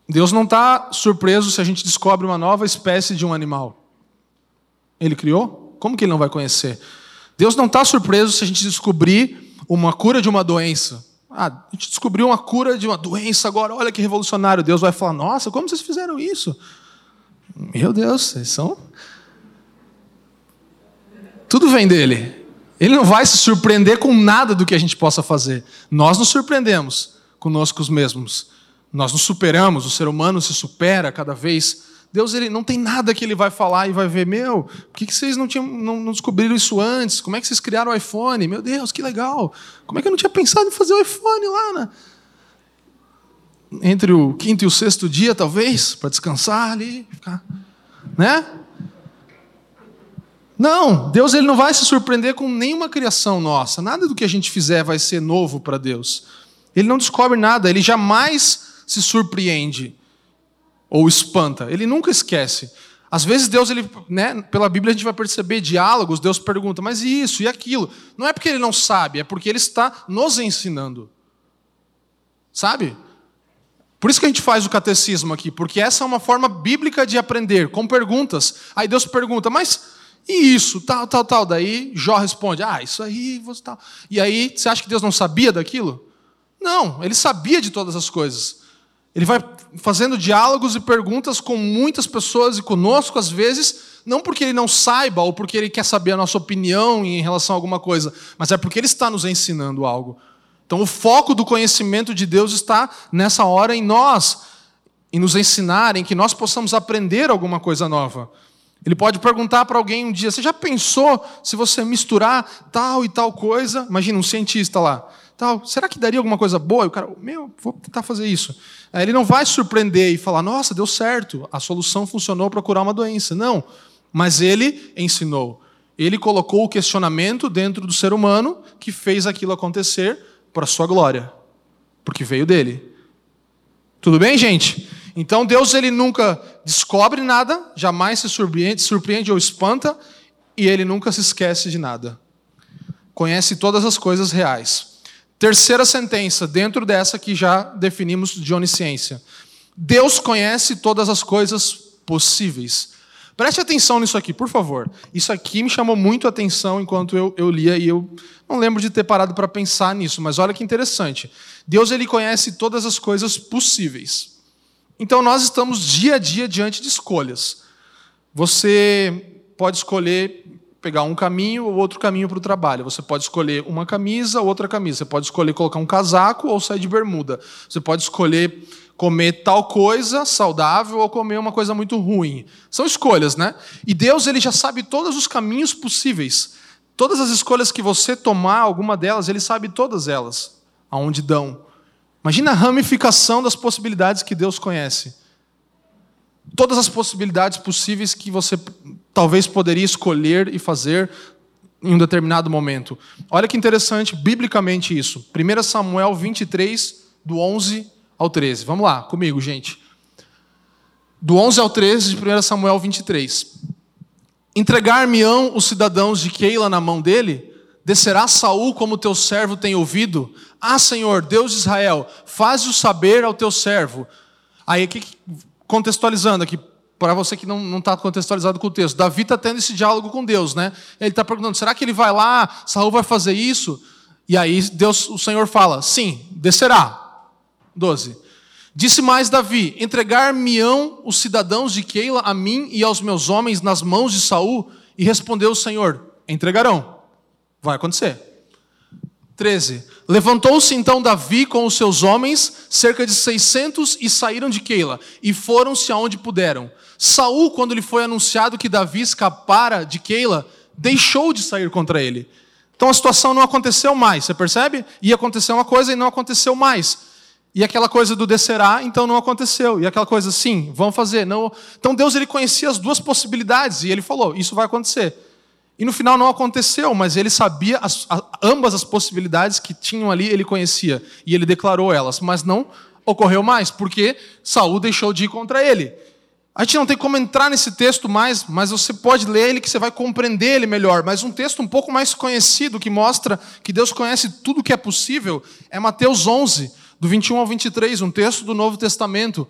[SPEAKER 2] Deus não está surpreso se a gente descobre uma nova espécie de um animal. Ele criou? Como que ele não vai conhecer? Deus não está surpreso se a gente descobrir uma cura de uma doença. Ah, a gente descobriu uma cura de uma doença agora, olha que revolucionário. Deus vai falar: Nossa, como vocês fizeram isso? Meu Deus, vocês são. Tudo vem dele. Ele não vai se surpreender com nada do que a gente possa fazer. Nós nos surpreendemos conosco mesmos. Nós nos superamos, o ser humano se supera cada vez Deus ele não tem nada que ele vai falar e vai ver, meu, por que, que vocês não, tinham, não, não, descobriram isso antes? Como é que vocês criaram o iPhone? Meu Deus, que legal! Como é que eu não tinha pensado em fazer o iPhone lá, né? Entre o quinto e o sexto dia, talvez, para descansar ali, ficar, né? Não, Deus ele não vai se surpreender com nenhuma criação nossa. Nada do que a gente fizer vai ser novo para Deus. Ele não descobre nada, ele jamais se surpreende ou espanta. Ele nunca esquece. Às vezes Deus, ele, né, pela Bíblia a gente vai perceber diálogos, Deus pergunta, mas e isso e aquilo? Não é porque ele não sabe, é porque ele está nos ensinando. Sabe? Por isso que a gente faz o catecismo aqui, porque essa é uma forma bíblica de aprender, com perguntas. Aí Deus pergunta, mas e isso, tal, tal, tal. Daí Jó responde, ah, isso aí, você tal. E aí, você acha que Deus não sabia daquilo? Não, ele sabia de todas as coisas. Ele vai fazendo diálogos e perguntas com muitas pessoas e conosco, às vezes, não porque ele não saiba ou porque ele quer saber a nossa opinião em relação a alguma coisa, mas é porque ele está nos ensinando algo. Então, o foco do conhecimento de Deus está nessa hora em nós, em nos ensinar, em que nós possamos aprender alguma coisa nova. Ele pode perguntar para alguém um dia: Você já pensou se você misturar tal e tal coisa? Imagina um cientista lá. Tal, será que daria alguma coisa boa? E o cara, meu, vou tentar fazer isso. Ele não vai surpreender e falar, nossa, deu certo, a solução funcionou para curar uma doença. Não. Mas ele ensinou. Ele colocou o questionamento dentro do ser humano que fez aquilo acontecer para sua glória. Porque veio dele. Tudo bem, gente? Então Deus ele nunca descobre nada, jamais se surpreende, surpreende ou espanta, e ele nunca se esquece de nada. Conhece todas as coisas reais. Terceira sentença, dentro dessa que já definimos de onisciência. Deus conhece todas as coisas possíveis. Preste atenção nisso aqui, por favor. Isso aqui me chamou muito a atenção enquanto eu, eu lia e eu não lembro de ter parado para pensar nisso, mas olha que interessante. Deus ele conhece todas as coisas possíveis. Então nós estamos dia a dia diante de escolhas. Você pode escolher pegar um caminho ou outro caminho para o trabalho. Você pode escolher uma camisa ou outra camisa. Você pode escolher colocar um casaco ou sair de bermuda. Você pode escolher comer tal coisa saudável ou comer uma coisa muito ruim. São escolhas, né? E Deus ele já sabe todos os caminhos possíveis. Todas as escolhas que você tomar, alguma delas, ele sabe todas elas, aonde dão. Imagina a ramificação das possibilidades que Deus conhece todas as possibilidades possíveis que você talvez poderia escolher e fazer em um determinado momento. Olha que interessante, biblicamente isso. 1 Samuel 23, do 11 ao 13. Vamos lá, comigo, gente. Do 11 ao 13 de 1 Samuel 23. Entregar-me-ão os cidadãos de Keila na mão dele? Descerá Saul como teu servo tem ouvido? Ah, Senhor, Deus de Israel, faz-o saber ao teu servo. Aí, que contextualizando aqui, para você que não está contextualizado com o texto, Davi está tendo esse diálogo com Deus, né? Ele está perguntando: será que ele vai lá? Saul vai fazer isso? E aí Deus, o Senhor fala: sim, descerá. 12. Disse mais Davi: entregar-me-ão os cidadãos de Keila a mim e aos meus homens nas mãos de Saul? E respondeu o Senhor: entregarão. Vai acontecer. 13. Levantou-se então Davi com os seus homens, cerca de 600, e saíram de Keila, e foram-se aonde puderam. Saul, quando lhe foi anunciado que Davi escapara de Keila, deixou de sair contra ele. Então a situação não aconteceu mais, você percebe? Ia acontecer uma coisa e não aconteceu mais. E aquela coisa do descerá, então não aconteceu. E aquela coisa, sim, vão fazer. Não. Então Deus ele conhecia as duas possibilidades e ele falou: isso vai acontecer. E no final não aconteceu, mas ele sabia as, a, ambas as possibilidades que tinham ali, ele conhecia. E ele declarou elas, mas não ocorreu mais, porque Saul deixou de ir contra ele. A gente não tem como entrar nesse texto mais, mas você pode ler ele que você vai compreender ele melhor. Mas um texto um pouco mais conhecido que mostra que Deus conhece tudo que é possível é Mateus 11, do 21 ao 23, um texto do Novo Testamento,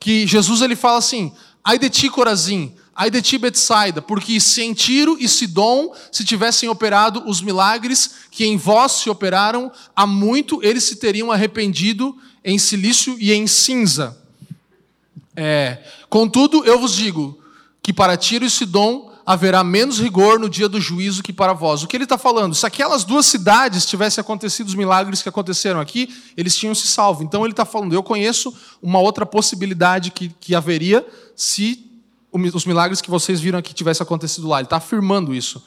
[SPEAKER 2] que Jesus ele fala assim: Ai de ti, Corazim, ai de ti, Betsaida, porque se em Tiro e Sidom se tivessem operado os milagres que em vós se operaram, há muito eles se teriam arrependido em silício e em cinza. É, contudo, eu vos digo que para Tiro e Sidom haverá menos rigor no dia do juízo que para vós. O que ele está falando? Se aquelas duas cidades tivessem acontecido os milagres que aconteceram aqui, eles tinham se salvo. Então ele está falando, eu conheço uma outra possibilidade que, que haveria se os milagres que vocês viram aqui tivessem acontecido lá. Ele está afirmando isso.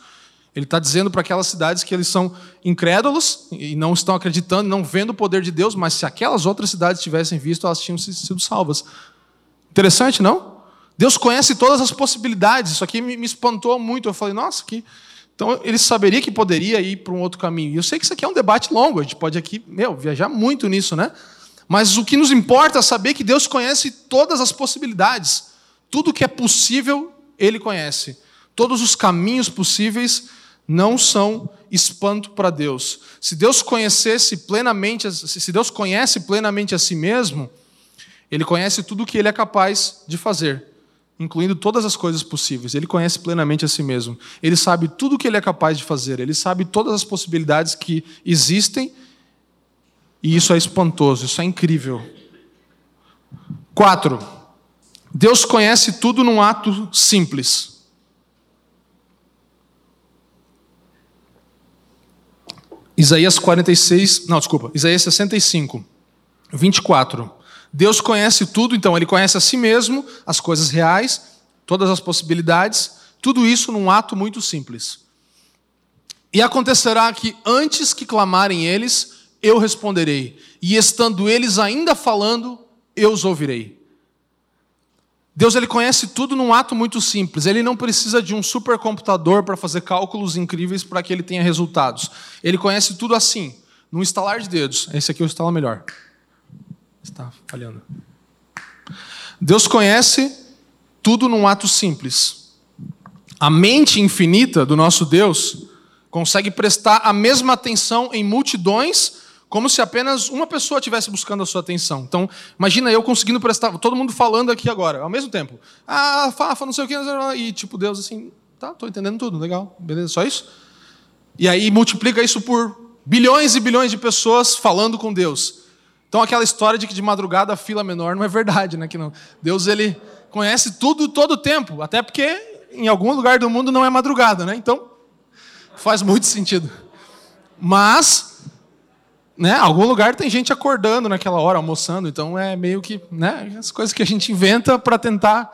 [SPEAKER 2] Ele está dizendo para aquelas cidades que eles são incrédulos e não estão acreditando, não vendo o poder de Deus, mas se aquelas outras cidades tivessem visto, elas tinham sido salvas. Interessante, não? Deus conhece todas as possibilidades. Isso aqui me, me espantou muito. Eu falei, nossa, que. Então ele saberia que poderia ir para um outro caminho. E eu sei que isso aqui é um debate longo, a gente pode aqui, meu, viajar muito nisso, né? Mas o que nos importa é saber que Deus conhece todas as possibilidades. Tudo que é possível, Ele conhece. Todos os caminhos possíveis não são espanto para Deus. Se Deus conhecesse plenamente, se Deus conhece plenamente a si mesmo, Ele conhece tudo o que Ele é capaz de fazer incluindo todas as coisas possíveis. Ele conhece plenamente a si mesmo. Ele sabe tudo o que ele é capaz de fazer. Ele sabe todas as possibilidades que existem. E isso é espantoso, isso é incrível. Quatro. Deus conhece tudo num ato simples. Isaías 46, não, desculpa, Isaías 65, 24. Deus conhece tudo, então ele conhece a si mesmo, as coisas reais, todas as possibilidades, tudo isso num ato muito simples. E acontecerá que antes que clamarem eles, eu responderei, e estando eles ainda falando, eu os ouvirei. Deus ele conhece tudo num ato muito simples. Ele não precisa de um supercomputador para fazer cálculos incríveis para que ele tenha resultados. Ele conhece tudo assim, num estalar de dedos. Esse aqui é o estalar melhor. Está falhando. Deus conhece tudo num ato simples. A mente infinita do nosso Deus consegue prestar a mesma atenção em multidões, como se apenas uma pessoa estivesse buscando a sua atenção. Então, imagina eu conseguindo prestar, todo mundo falando aqui agora, ao mesmo tempo. Ah, Fafa, não sei o que, e tipo, Deus assim, tá, estou entendendo tudo, legal, beleza, só isso? E aí multiplica isso por bilhões e bilhões de pessoas falando com Deus. Então aquela história de que de madrugada a fila menor não é verdade, né? Que não. Deus ele conhece tudo todo o tempo, até porque em algum lugar do mundo não é madrugada, né? Então faz muito sentido. Mas né, algum lugar tem gente acordando naquela hora, almoçando, então é meio que, né, as coisas que a gente inventa para tentar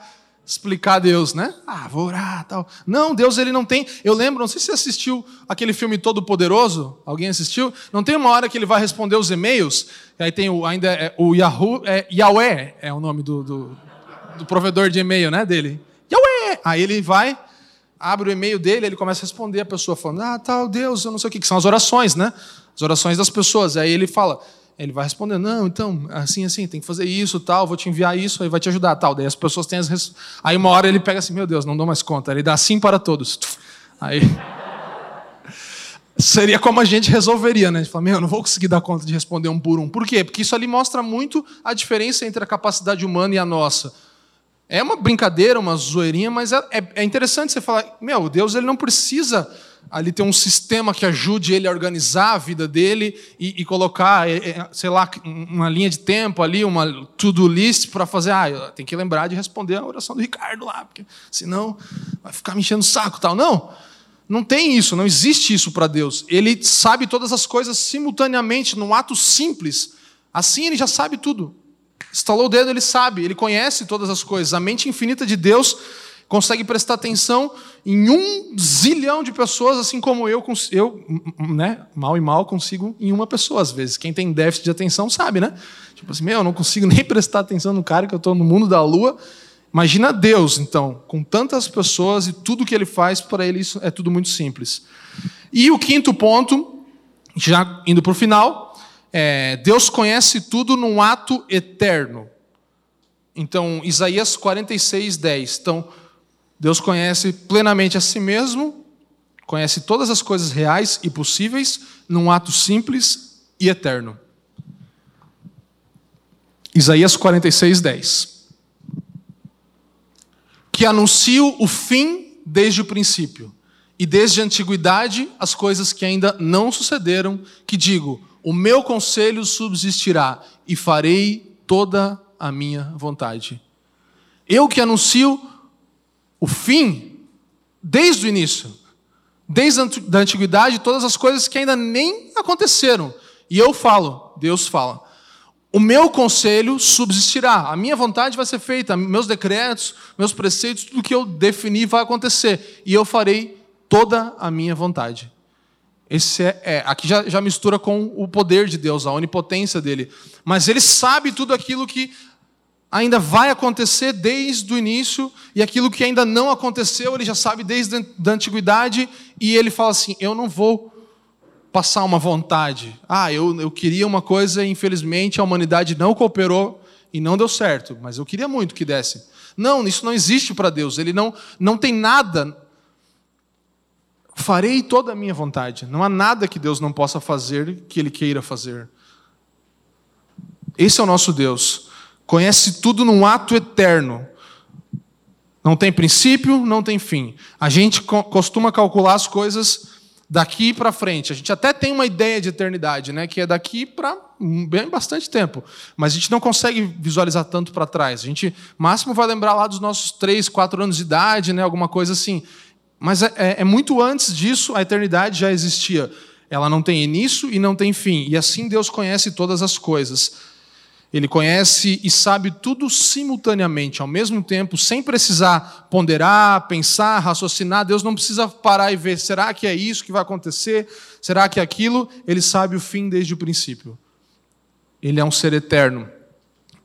[SPEAKER 2] explicar a Deus, né? Ah, vou orar, tal. Não, Deus ele não tem. Eu lembro, não sei se você assistiu aquele filme Todo Poderoso. Alguém assistiu? Não tem uma hora que ele vai responder os e-mails. Aí tem o, ainda é, o Yahoo, é, Yahweh é o nome do, do, do provedor de e-mail, né? Dele. Yahweh. Aí ele vai, abre o e-mail dele, ele começa a responder a pessoa falando, ah, tal Deus, eu não sei o que, que são as orações, né? As orações das pessoas. Aí ele fala, ele vai responder, não, então, assim, assim, tem que fazer isso, tal, vou te enviar isso, aí vai te ajudar, tal. Daí as pessoas têm as... Res... Aí uma hora ele pega assim, meu Deus, não dou mais conta. Ele dá sim para todos. Aí... Seria como a gente resolveria, né? A gente fala, meu, eu não vou conseguir dar conta de responder um por um. Por quê? Porque isso ali mostra muito a diferença entre a capacidade humana e a nossa. É uma brincadeira, uma zoeirinha, mas é, é, é interessante você falar, meu, Deus ele não precisa ali ter um sistema que ajude ele a organizar a vida dele e, e colocar, é, é, sei lá, uma linha de tempo ali, uma to-do list para fazer, ah, tem que lembrar de responder a oração do Ricardo lá, porque senão vai ficar me enchendo o saco tal. Não. Não tem isso, não existe isso para Deus. Ele sabe todas as coisas simultaneamente, num ato simples. Assim ele já sabe tudo. Estalou o dedo, ele sabe, ele conhece todas as coisas. A mente infinita de Deus consegue prestar atenção em um zilhão de pessoas, assim como eu, eu né, mal e mal consigo em uma pessoa às vezes. Quem tem déficit de atenção sabe, né? Tipo assim, meu, eu não consigo nem prestar atenção no cara que eu estou no mundo da lua. Imagina Deus, então, com tantas pessoas e tudo que ele faz, para ele isso é tudo muito simples. E o quinto ponto, já indo para o final, é, Deus conhece tudo num ato eterno. Então, Isaías 46, 10. Então, Deus conhece plenamente a si mesmo, conhece todas as coisas reais e possíveis num ato simples e eterno. Isaías 46, 10. Que anuncio o fim desde o princípio, e desde a antiguidade as coisas que ainda não sucederam, que digo: o meu conselho subsistirá e farei toda a minha vontade. Eu que anuncio o fim desde o início, desde a antiguidade, todas as coisas que ainda nem aconteceram. E eu falo, Deus fala. O meu conselho subsistirá, a minha vontade vai ser feita, meus decretos, meus preceitos, tudo que eu defini vai acontecer, e eu farei toda a minha vontade. Esse é, é aqui já, já mistura com o poder de Deus, a onipotência dele. Mas ele sabe tudo aquilo que ainda vai acontecer desde o início, e aquilo que ainda não aconteceu, ele já sabe desde a antiguidade, e ele fala assim: Eu não vou passar uma vontade. Ah, eu, eu queria uma coisa e infelizmente a humanidade não cooperou e não deu certo, mas eu queria muito que desse. Não, isso não existe para Deus, ele não, não tem nada. Farei toda a minha vontade. Não há nada que Deus não possa fazer que Ele queira fazer. Esse é o nosso Deus conhece tudo num ato eterno. Não tem princípio, não tem fim. A gente costuma calcular as coisas daqui para frente. A gente até tem uma ideia de eternidade, né, que é daqui para bem bastante tempo, mas a gente não consegue visualizar tanto para trás. A gente máximo vai lembrar lá dos nossos três, quatro anos de idade, né, alguma coisa assim. Mas é, é, é muito antes disso, a eternidade já existia. Ela não tem início e não tem fim. E assim Deus conhece todas as coisas. Ele conhece e sabe tudo simultaneamente, ao mesmo tempo, sem precisar ponderar, pensar, raciocinar. Deus não precisa parar e ver: será que é isso que vai acontecer? Será que é aquilo? Ele sabe o fim desde o princípio. Ele é um ser eterno.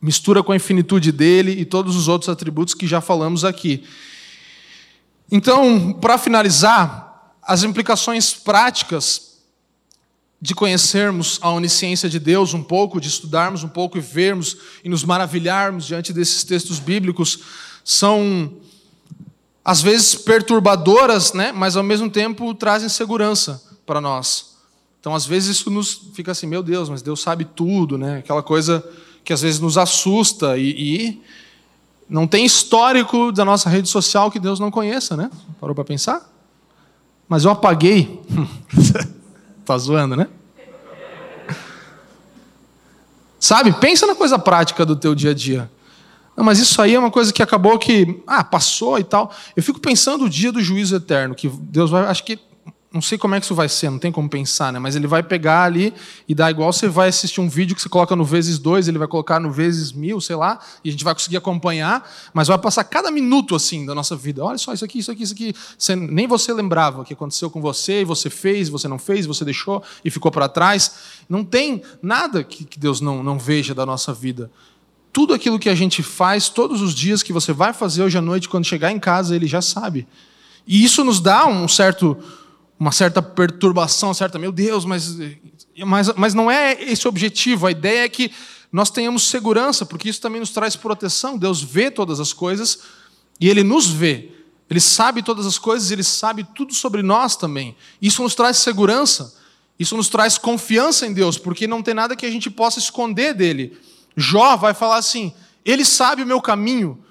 [SPEAKER 2] Mistura com a infinitude dele e todos os outros atributos que já falamos aqui. Então, para finalizar, as implicações práticas de conhecermos a onisciência de Deus um pouco, de estudarmos um pouco e vermos e nos maravilharmos diante desses textos bíblicos, são às vezes perturbadoras, né? mas ao mesmo tempo trazem segurança para nós. Então, às vezes isso nos fica assim, meu Deus, mas Deus sabe tudo, né? Aquela coisa que às vezes nos assusta e, e não tem histórico da nossa rede social que Deus não conheça, né? Parou para pensar? Mas eu apaguei. Tá zoando, né? Sabe? Pensa na coisa prática do teu dia a dia. Não, mas isso aí é uma coisa que acabou que, ah, passou e tal. Eu fico pensando o dia do juízo eterno, que Deus vai, acho que não sei como é que isso vai ser, não tem como pensar, né? Mas ele vai pegar ali e dar igual você vai assistir um vídeo que você coloca no vezes dois, ele vai colocar no vezes mil, sei lá, e a gente vai conseguir acompanhar, mas vai passar cada minuto assim da nossa vida. Olha só, isso aqui, isso aqui, isso aqui. Você, nem você lembrava o que aconteceu com você, e você fez, você não fez, você deixou e ficou para trás. Não tem nada que, que Deus não, não veja da nossa vida. Tudo aquilo que a gente faz todos os dias, que você vai fazer hoje à noite, quando chegar em casa, ele já sabe. E isso nos dá um certo uma certa perturbação, certa, meu Deus, mas, mas, mas não é esse o objetivo. A ideia é que nós tenhamos segurança, porque isso também nos traz proteção. Deus vê todas as coisas e Ele nos vê. Ele sabe todas as coisas, Ele sabe tudo sobre nós também. Isso nos traz segurança, isso nos traz confiança em Deus, porque não tem nada que a gente possa esconder dele. Jó vai falar assim: Ele sabe o meu caminho.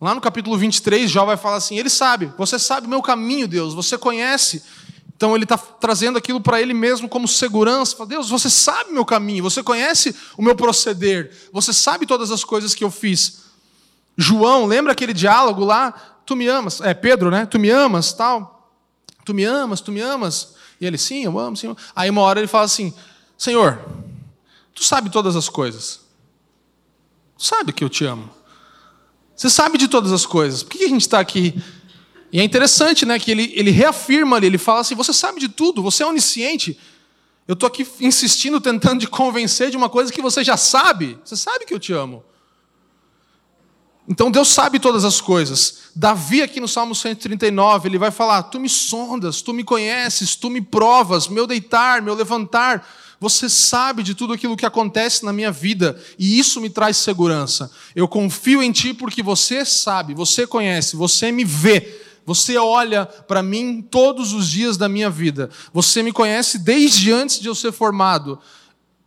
[SPEAKER 2] Lá no capítulo 23, Jó vai falar assim: Ele sabe, você sabe o meu caminho, Deus, você conhece. Então ele está trazendo aquilo para ele mesmo como segurança. Fala, Deus, você sabe meu caminho, você conhece o meu proceder, você sabe todas as coisas que eu fiz. João, lembra aquele diálogo lá? Tu me amas, é Pedro, né? Tu me amas, tal. Tu me amas, tu me amas? E ele, sim, eu amo, sim. Aí uma hora ele fala assim: Senhor, tu sabe todas as coisas. Tu sabe que eu te amo. Você sabe de todas as coisas. Por que a gente está aqui? E é interessante, né, que ele, ele reafirma ali, ele fala assim: você sabe de tudo, você é onisciente. Eu estou aqui insistindo, tentando te convencer de uma coisa que você já sabe. Você sabe que eu te amo. Então Deus sabe todas as coisas. Davi, aqui no Salmo 139, ele vai falar: Tu me sondas, tu me conheces, tu me provas, meu deitar, meu levantar. Você sabe de tudo aquilo que acontece na minha vida e isso me traz segurança. Eu confio em Ti porque você sabe, você conhece, você me vê. Você olha para mim todos os dias da minha vida. Você me conhece desde antes de eu ser formado.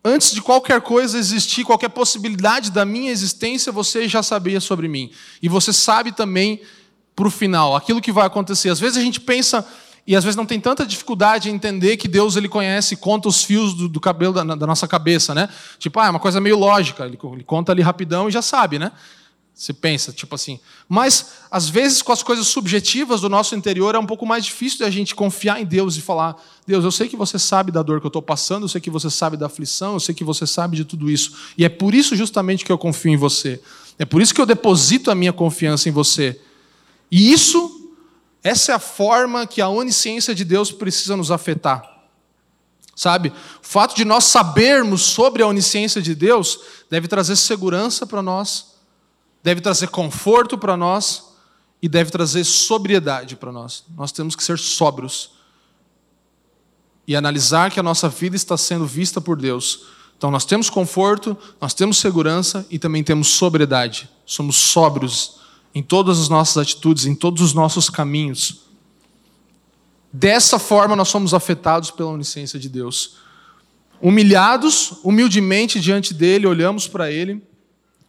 [SPEAKER 2] Antes de qualquer coisa existir, qualquer possibilidade da minha existência, você já sabia sobre mim. E você sabe também para o final, aquilo que vai acontecer. Às vezes a gente pensa, e às vezes não tem tanta dificuldade em entender que Deus ele conhece, conta os fios do, do cabelo da, da, nossa cabeça, né? Tipo, ah, é uma coisa meio lógica, ele, ele conta ali rapidão e já sabe, né? Você pensa, tipo assim. Mas, às vezes, com as coisas subjetivas do nosso interior, é um pouco mais difícil de a gente confiar em Deus e falar: Deus, eu sei que você sabe da dor que eu estou passando, eu sei que você sabe da aflição, eu sei que você sabe de tudo isso. E é por isso, justamente, que eu confio em você. É por isso que eu deposito a minha confiança em você. E isso, essa é a forma que a onisciência de Deus precisa nos afetar. Sabe? O fato de nós sabermos sobre a onisciência de Deus deve trazer segurança para nós deve trazer conforto para nós e deve trazer sobriedade para nós. Nós temos que ser sóbrios e analisar que a nossa vida está sendo vista por Deus. Então nós temos conforto, nós temos segurança e também temos sobriedade. Somos sóbrios em todas as nossas atitudes, em todos os nossos caminhos. Dessa forma nós somos afetados pela onisciência de Deus. Humilhados, humildemente diante dele, olhamos para ele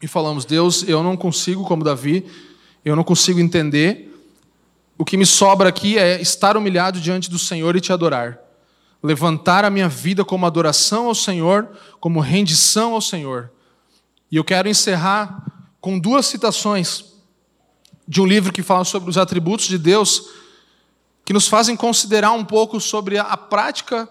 [SPEAKER 2] e falamos: Deus, eu não consigo, como Davi, eu não consigo entender. O que me sobra aqui é estar humilhado diante do Senhor e te adorar. Levantar a minha vida como adoração ao Senhor, como rendição ao Senhor. E eu quero encerrar com duas citações de um livro que fala sobre os atributos de Deus, que nos fazem considerar um pouco sobre a prática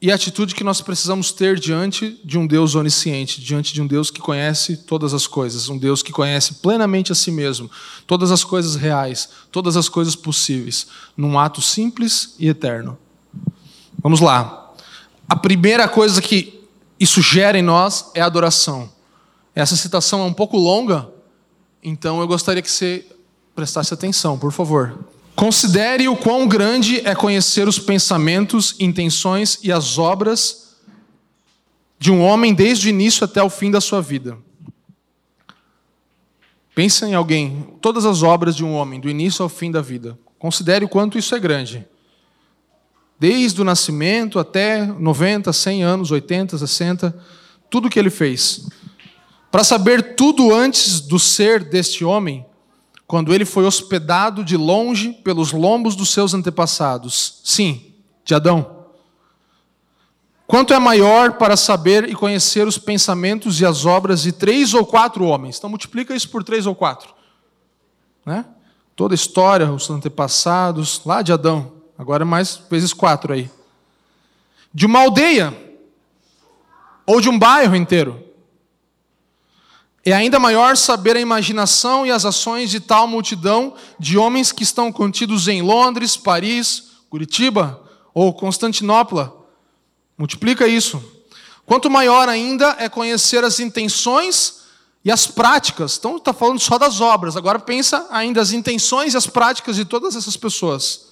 [SPEAKER 2] e a atitude que nós precisamos ter diante de um Deus onisciente, diante de um Deus que conhece todas as coisas, um Deus que conhece plenamente a si mesmo, todas as coisas reais, todas as coisas possíveis, num ato simples e eterno. Vamos lá. A primeira coisa que isso gera em nós é adoração. Essa citação é um pouco longa, então eu gostaria que você prestasse atenção, por favor. Considere o quão grande é conhecer os pensamentos, intenções e as obras de um homem desde o início até o fim da sua vida. Pensa em alguém, todas as obras de um homem, do início ao fim da vida. Considere o quanto isso é grande. Desde o nascimento até 90, 100 anos, 80, 60, tudo que ele fez. Para saber tudo antes do ser deste homem, quando ele foi hospedado de longe pelos lombos dos seus antepassados. Sim, de Adão. Quanto é maior para saber e conhecer os pensamentos e as obras de três ou quatro homens? Então multiplica isso por três ou quatro. Né? Toda a história, os antepassados, lá de Adão. Agora mais vezes quatro aí. De uma aldeia, ou de um bairro inteiro. É ainda maior saber a imaginação e as ações de tal multidão de homens que estão contidos em Londres, Paris, Curitiba ou Constantinopla. Multiplica isso. Quanto maior ainda é conhecer as intenções e as práticas. Então está falando só das obras. Agora pensa ainda as intenções e as práticas de todas essas pessoas.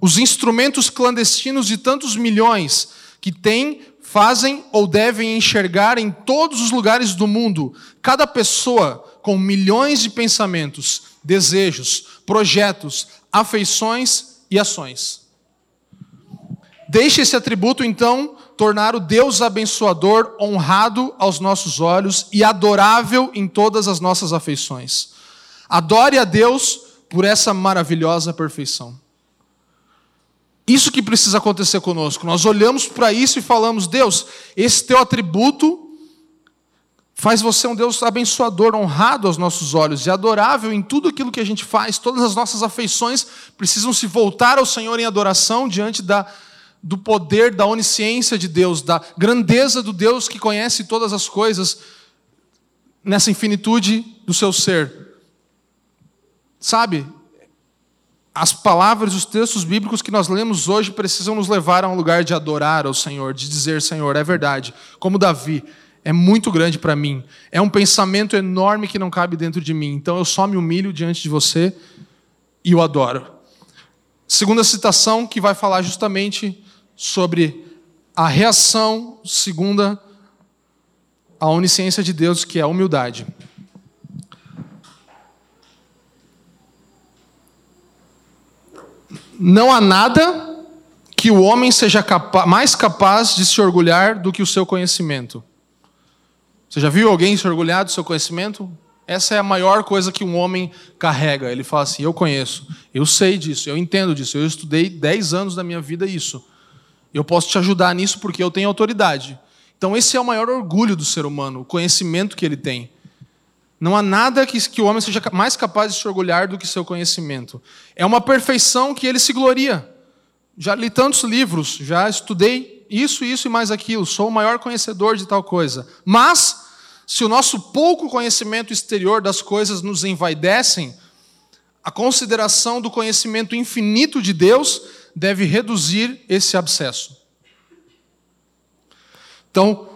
[SPEAKER 2] Os instrumentos clandestinos de tantos milhões que têm fazem ou devem enxergar em todos os lugares do mundo cada pessoa com milhões de pensamentos, desejos, projetos, afeições e ações. Deixe esse atributo, então, tornar o Deus abençoador honrado aos nossos olhos e adorável em todas as nossas afeições. Adore a Deus por essa maravilhosa perfeição. Isso que precisa acontecer conosco. Nós olhamos para isso e falamos: Deus, esse teu atributo Faz você um Deus abençoador, honrado aos nossos olhos e adorável em tudo aquilo que a gente faz. Todas as nossas afeições precisam se voltar ao Senhor em adoração diante da, do poder, da onisciência de Deus, da grandeza do Deus que conhece todas as coisas nessa infinitude do seu ser. Sabe, as palavras, os textos bíblicos que nós lemos hoje precisam nos levar a um lugar de adorar ao Senhor, de dizer, Senhor, é verdade. Como Davi, é muito grande para mim. É um pensamento enorme que não cabe dentro de mim. Então eu só me humilho diante de você e o adoro. Segunda citação que vai falar justamente sobre a reação segunda a onisciência de Deus, que é a humildade. Não há nada que o homem seja capa mais capaz de se orgulhar do que o seu conhecimento. Você já viu alguém se orgulhar do seu conhecimento? Essa é a maior coisa que um homem carrega. Ele fala assim: Eu conheço, eu sei disso, eu entendo disso, eu estudei 10 anos da minha vida isso. Eu posso te ajudar nisso porque eu tenho autoridade. Então, esse é o maior orgulho do ser humano, o conhecimento que ele tem. Não há nada que, que o homem seja mais capaz de se orgulhar do que seu conhecimento. É uma perfeição que ele se gloria. Já li tantos livros, já estudei isso, isso e mais aquilo, sou o maior conhecedor de tal coisa. Mas, se o nosso pouco conhecimento exterior das coisas nos envaidecem, a consideração do conhecimento infinito de Deus deve reduzir esse abscesso. Então,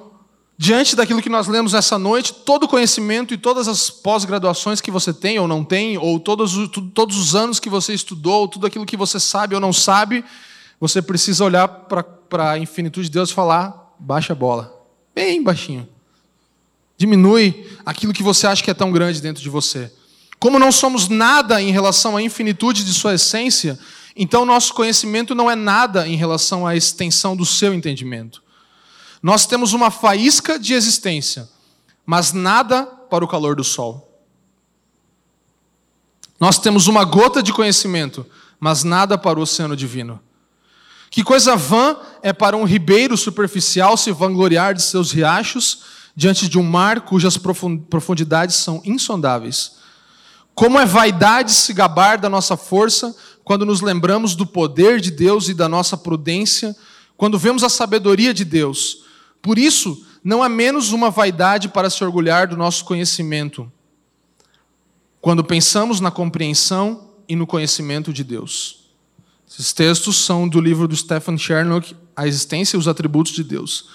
[SPEAKER 2] diante daquilo que nós lemos essa noite, todo o conhecimento e todas as pós-graduações que você tem ou não tem, ou todos, todos os anos que você estudou, tudo aquilo que você sabe ou não sabe, você precisa olhar para a infinitude de Deus e falar: baixa a bola, bem baixinho. Diminui aquilo que você acha que é tão grande dentro de você. Como não somos nada em relação à infinitude de sua essência, então nosso conhecimento não é nada em relação à extensão do seu entendimento. Nós temos uma faísca de existência, mas nada para o calor do sol. Nós temos uma gota de conhecimento, mas nada para o oceano divino. Que coisa vã é para um ribeiro superficial se vangloriar de seus riachos diante de um mar cujas profundidades são insondáveis. Como é vaidade se gabar da nossa força quando nos lembramos do poder de Deus e da nossa prudência, quando vemos a sabedoria de Deus, por isso, não há menos uma vaidade para se orgulhar do nosso conhecimento, quando pensamos na compreensão e no conhecimento de Deus. Esses textos são do livro do Stephen Chernock, A Existência e os Atributos de Deus.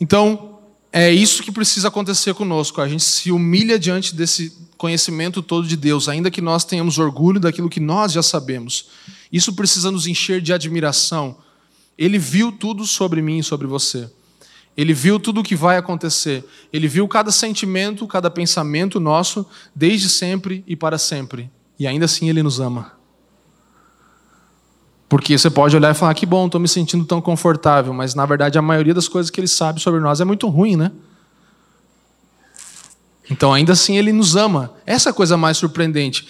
[SPEAKER 2] Então, é isso que precisa acontecer conosco. A gente se humilha diante desse conhecimento todo de Deus, ainda que nós tenhamos orgulho daquilo que nós já sabemos. Isso precisa nos encher de admiração. Ele viu tudo sobre mim e sobre você. Ele viu tudo o que vai acontecer. Ele viu cada sentimento, cada pensamento nosso, desde sempre e para sempre. E ainda assim ele nos ama. Porque você pode olhar e falar: que bom, estou me sentindo tão confortável, mas na verdade a maioria das coisas que ele sabe sobre nós é muito ruim, né? Então ainda assim ele nos ama. Essa é a coisa mais surpreendente.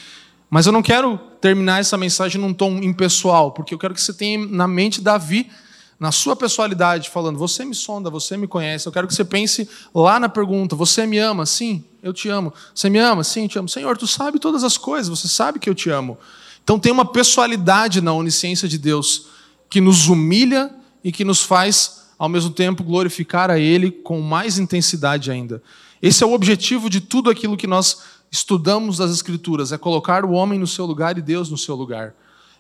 [SPEAKER 2] Mas eu não quero terminar essa mensagem num tom impessoal, porque eu quero que você tenha na mente Davi na sua pessoalidade, falando: Você me sonda, você me conhece. Eu quero que você pense lá na pergunta: Você me ama? Sim, eu te amo. Você me ama? Sim, te amo. Senhor, tu sabe todas as coisas, você sabe que eu te amo. Então tem uma pessoalidade na onisciência de Deus que nos humilha e que nos faz, ao mesmo tempo, glorificar a Ele com mais intensidade ainda. Esse é o objetivo de tudo aquilo que nós estudamos das Escrituras: é colocar o homem no seu lugar e Deus no seu lugar.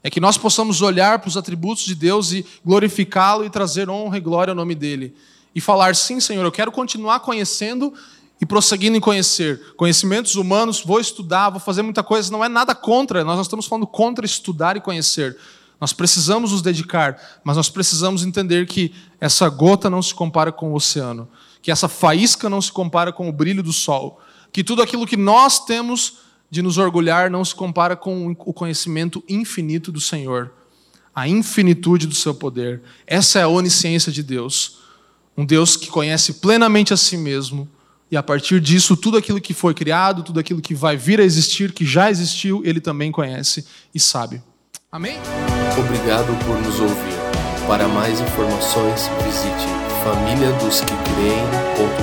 [SPEAKER 2] É que nós possamos olhar para os atributos de Deus e glorificá-lo e trazer honra e glória ao nome dele. E falar, sim, Senhor, eu quero continuar conhecendo e prosseguindo em conhecer. Conhecimentos humanos, vou estudar, vou fazer muita coisa, não é nada contra, nós não estamos falando contra estudar e conhecer. Nós precisamos nos dedicar, mas nós precisamos entender que essa gota não se compara com o oceano, que essa faísca não se compara com o brilho do sol, que tudo aquilo que nós temos de nos orgulhar não se compara com o conhecimento infinito do Senhor, a infinitude do seu poder. Essa é a onisciência de Deus. Um Deus que conhece plenamente a si mesmo, e a partir disso, tudo aquilo que foi criado, tudo aquilo que vai vir a existir, que já existiu, ele também conhece e sabe. Amém?
[SPEAKER 1] Obrigado por nos ouvir. Para mais informações, visite famíliadosquecreem.com.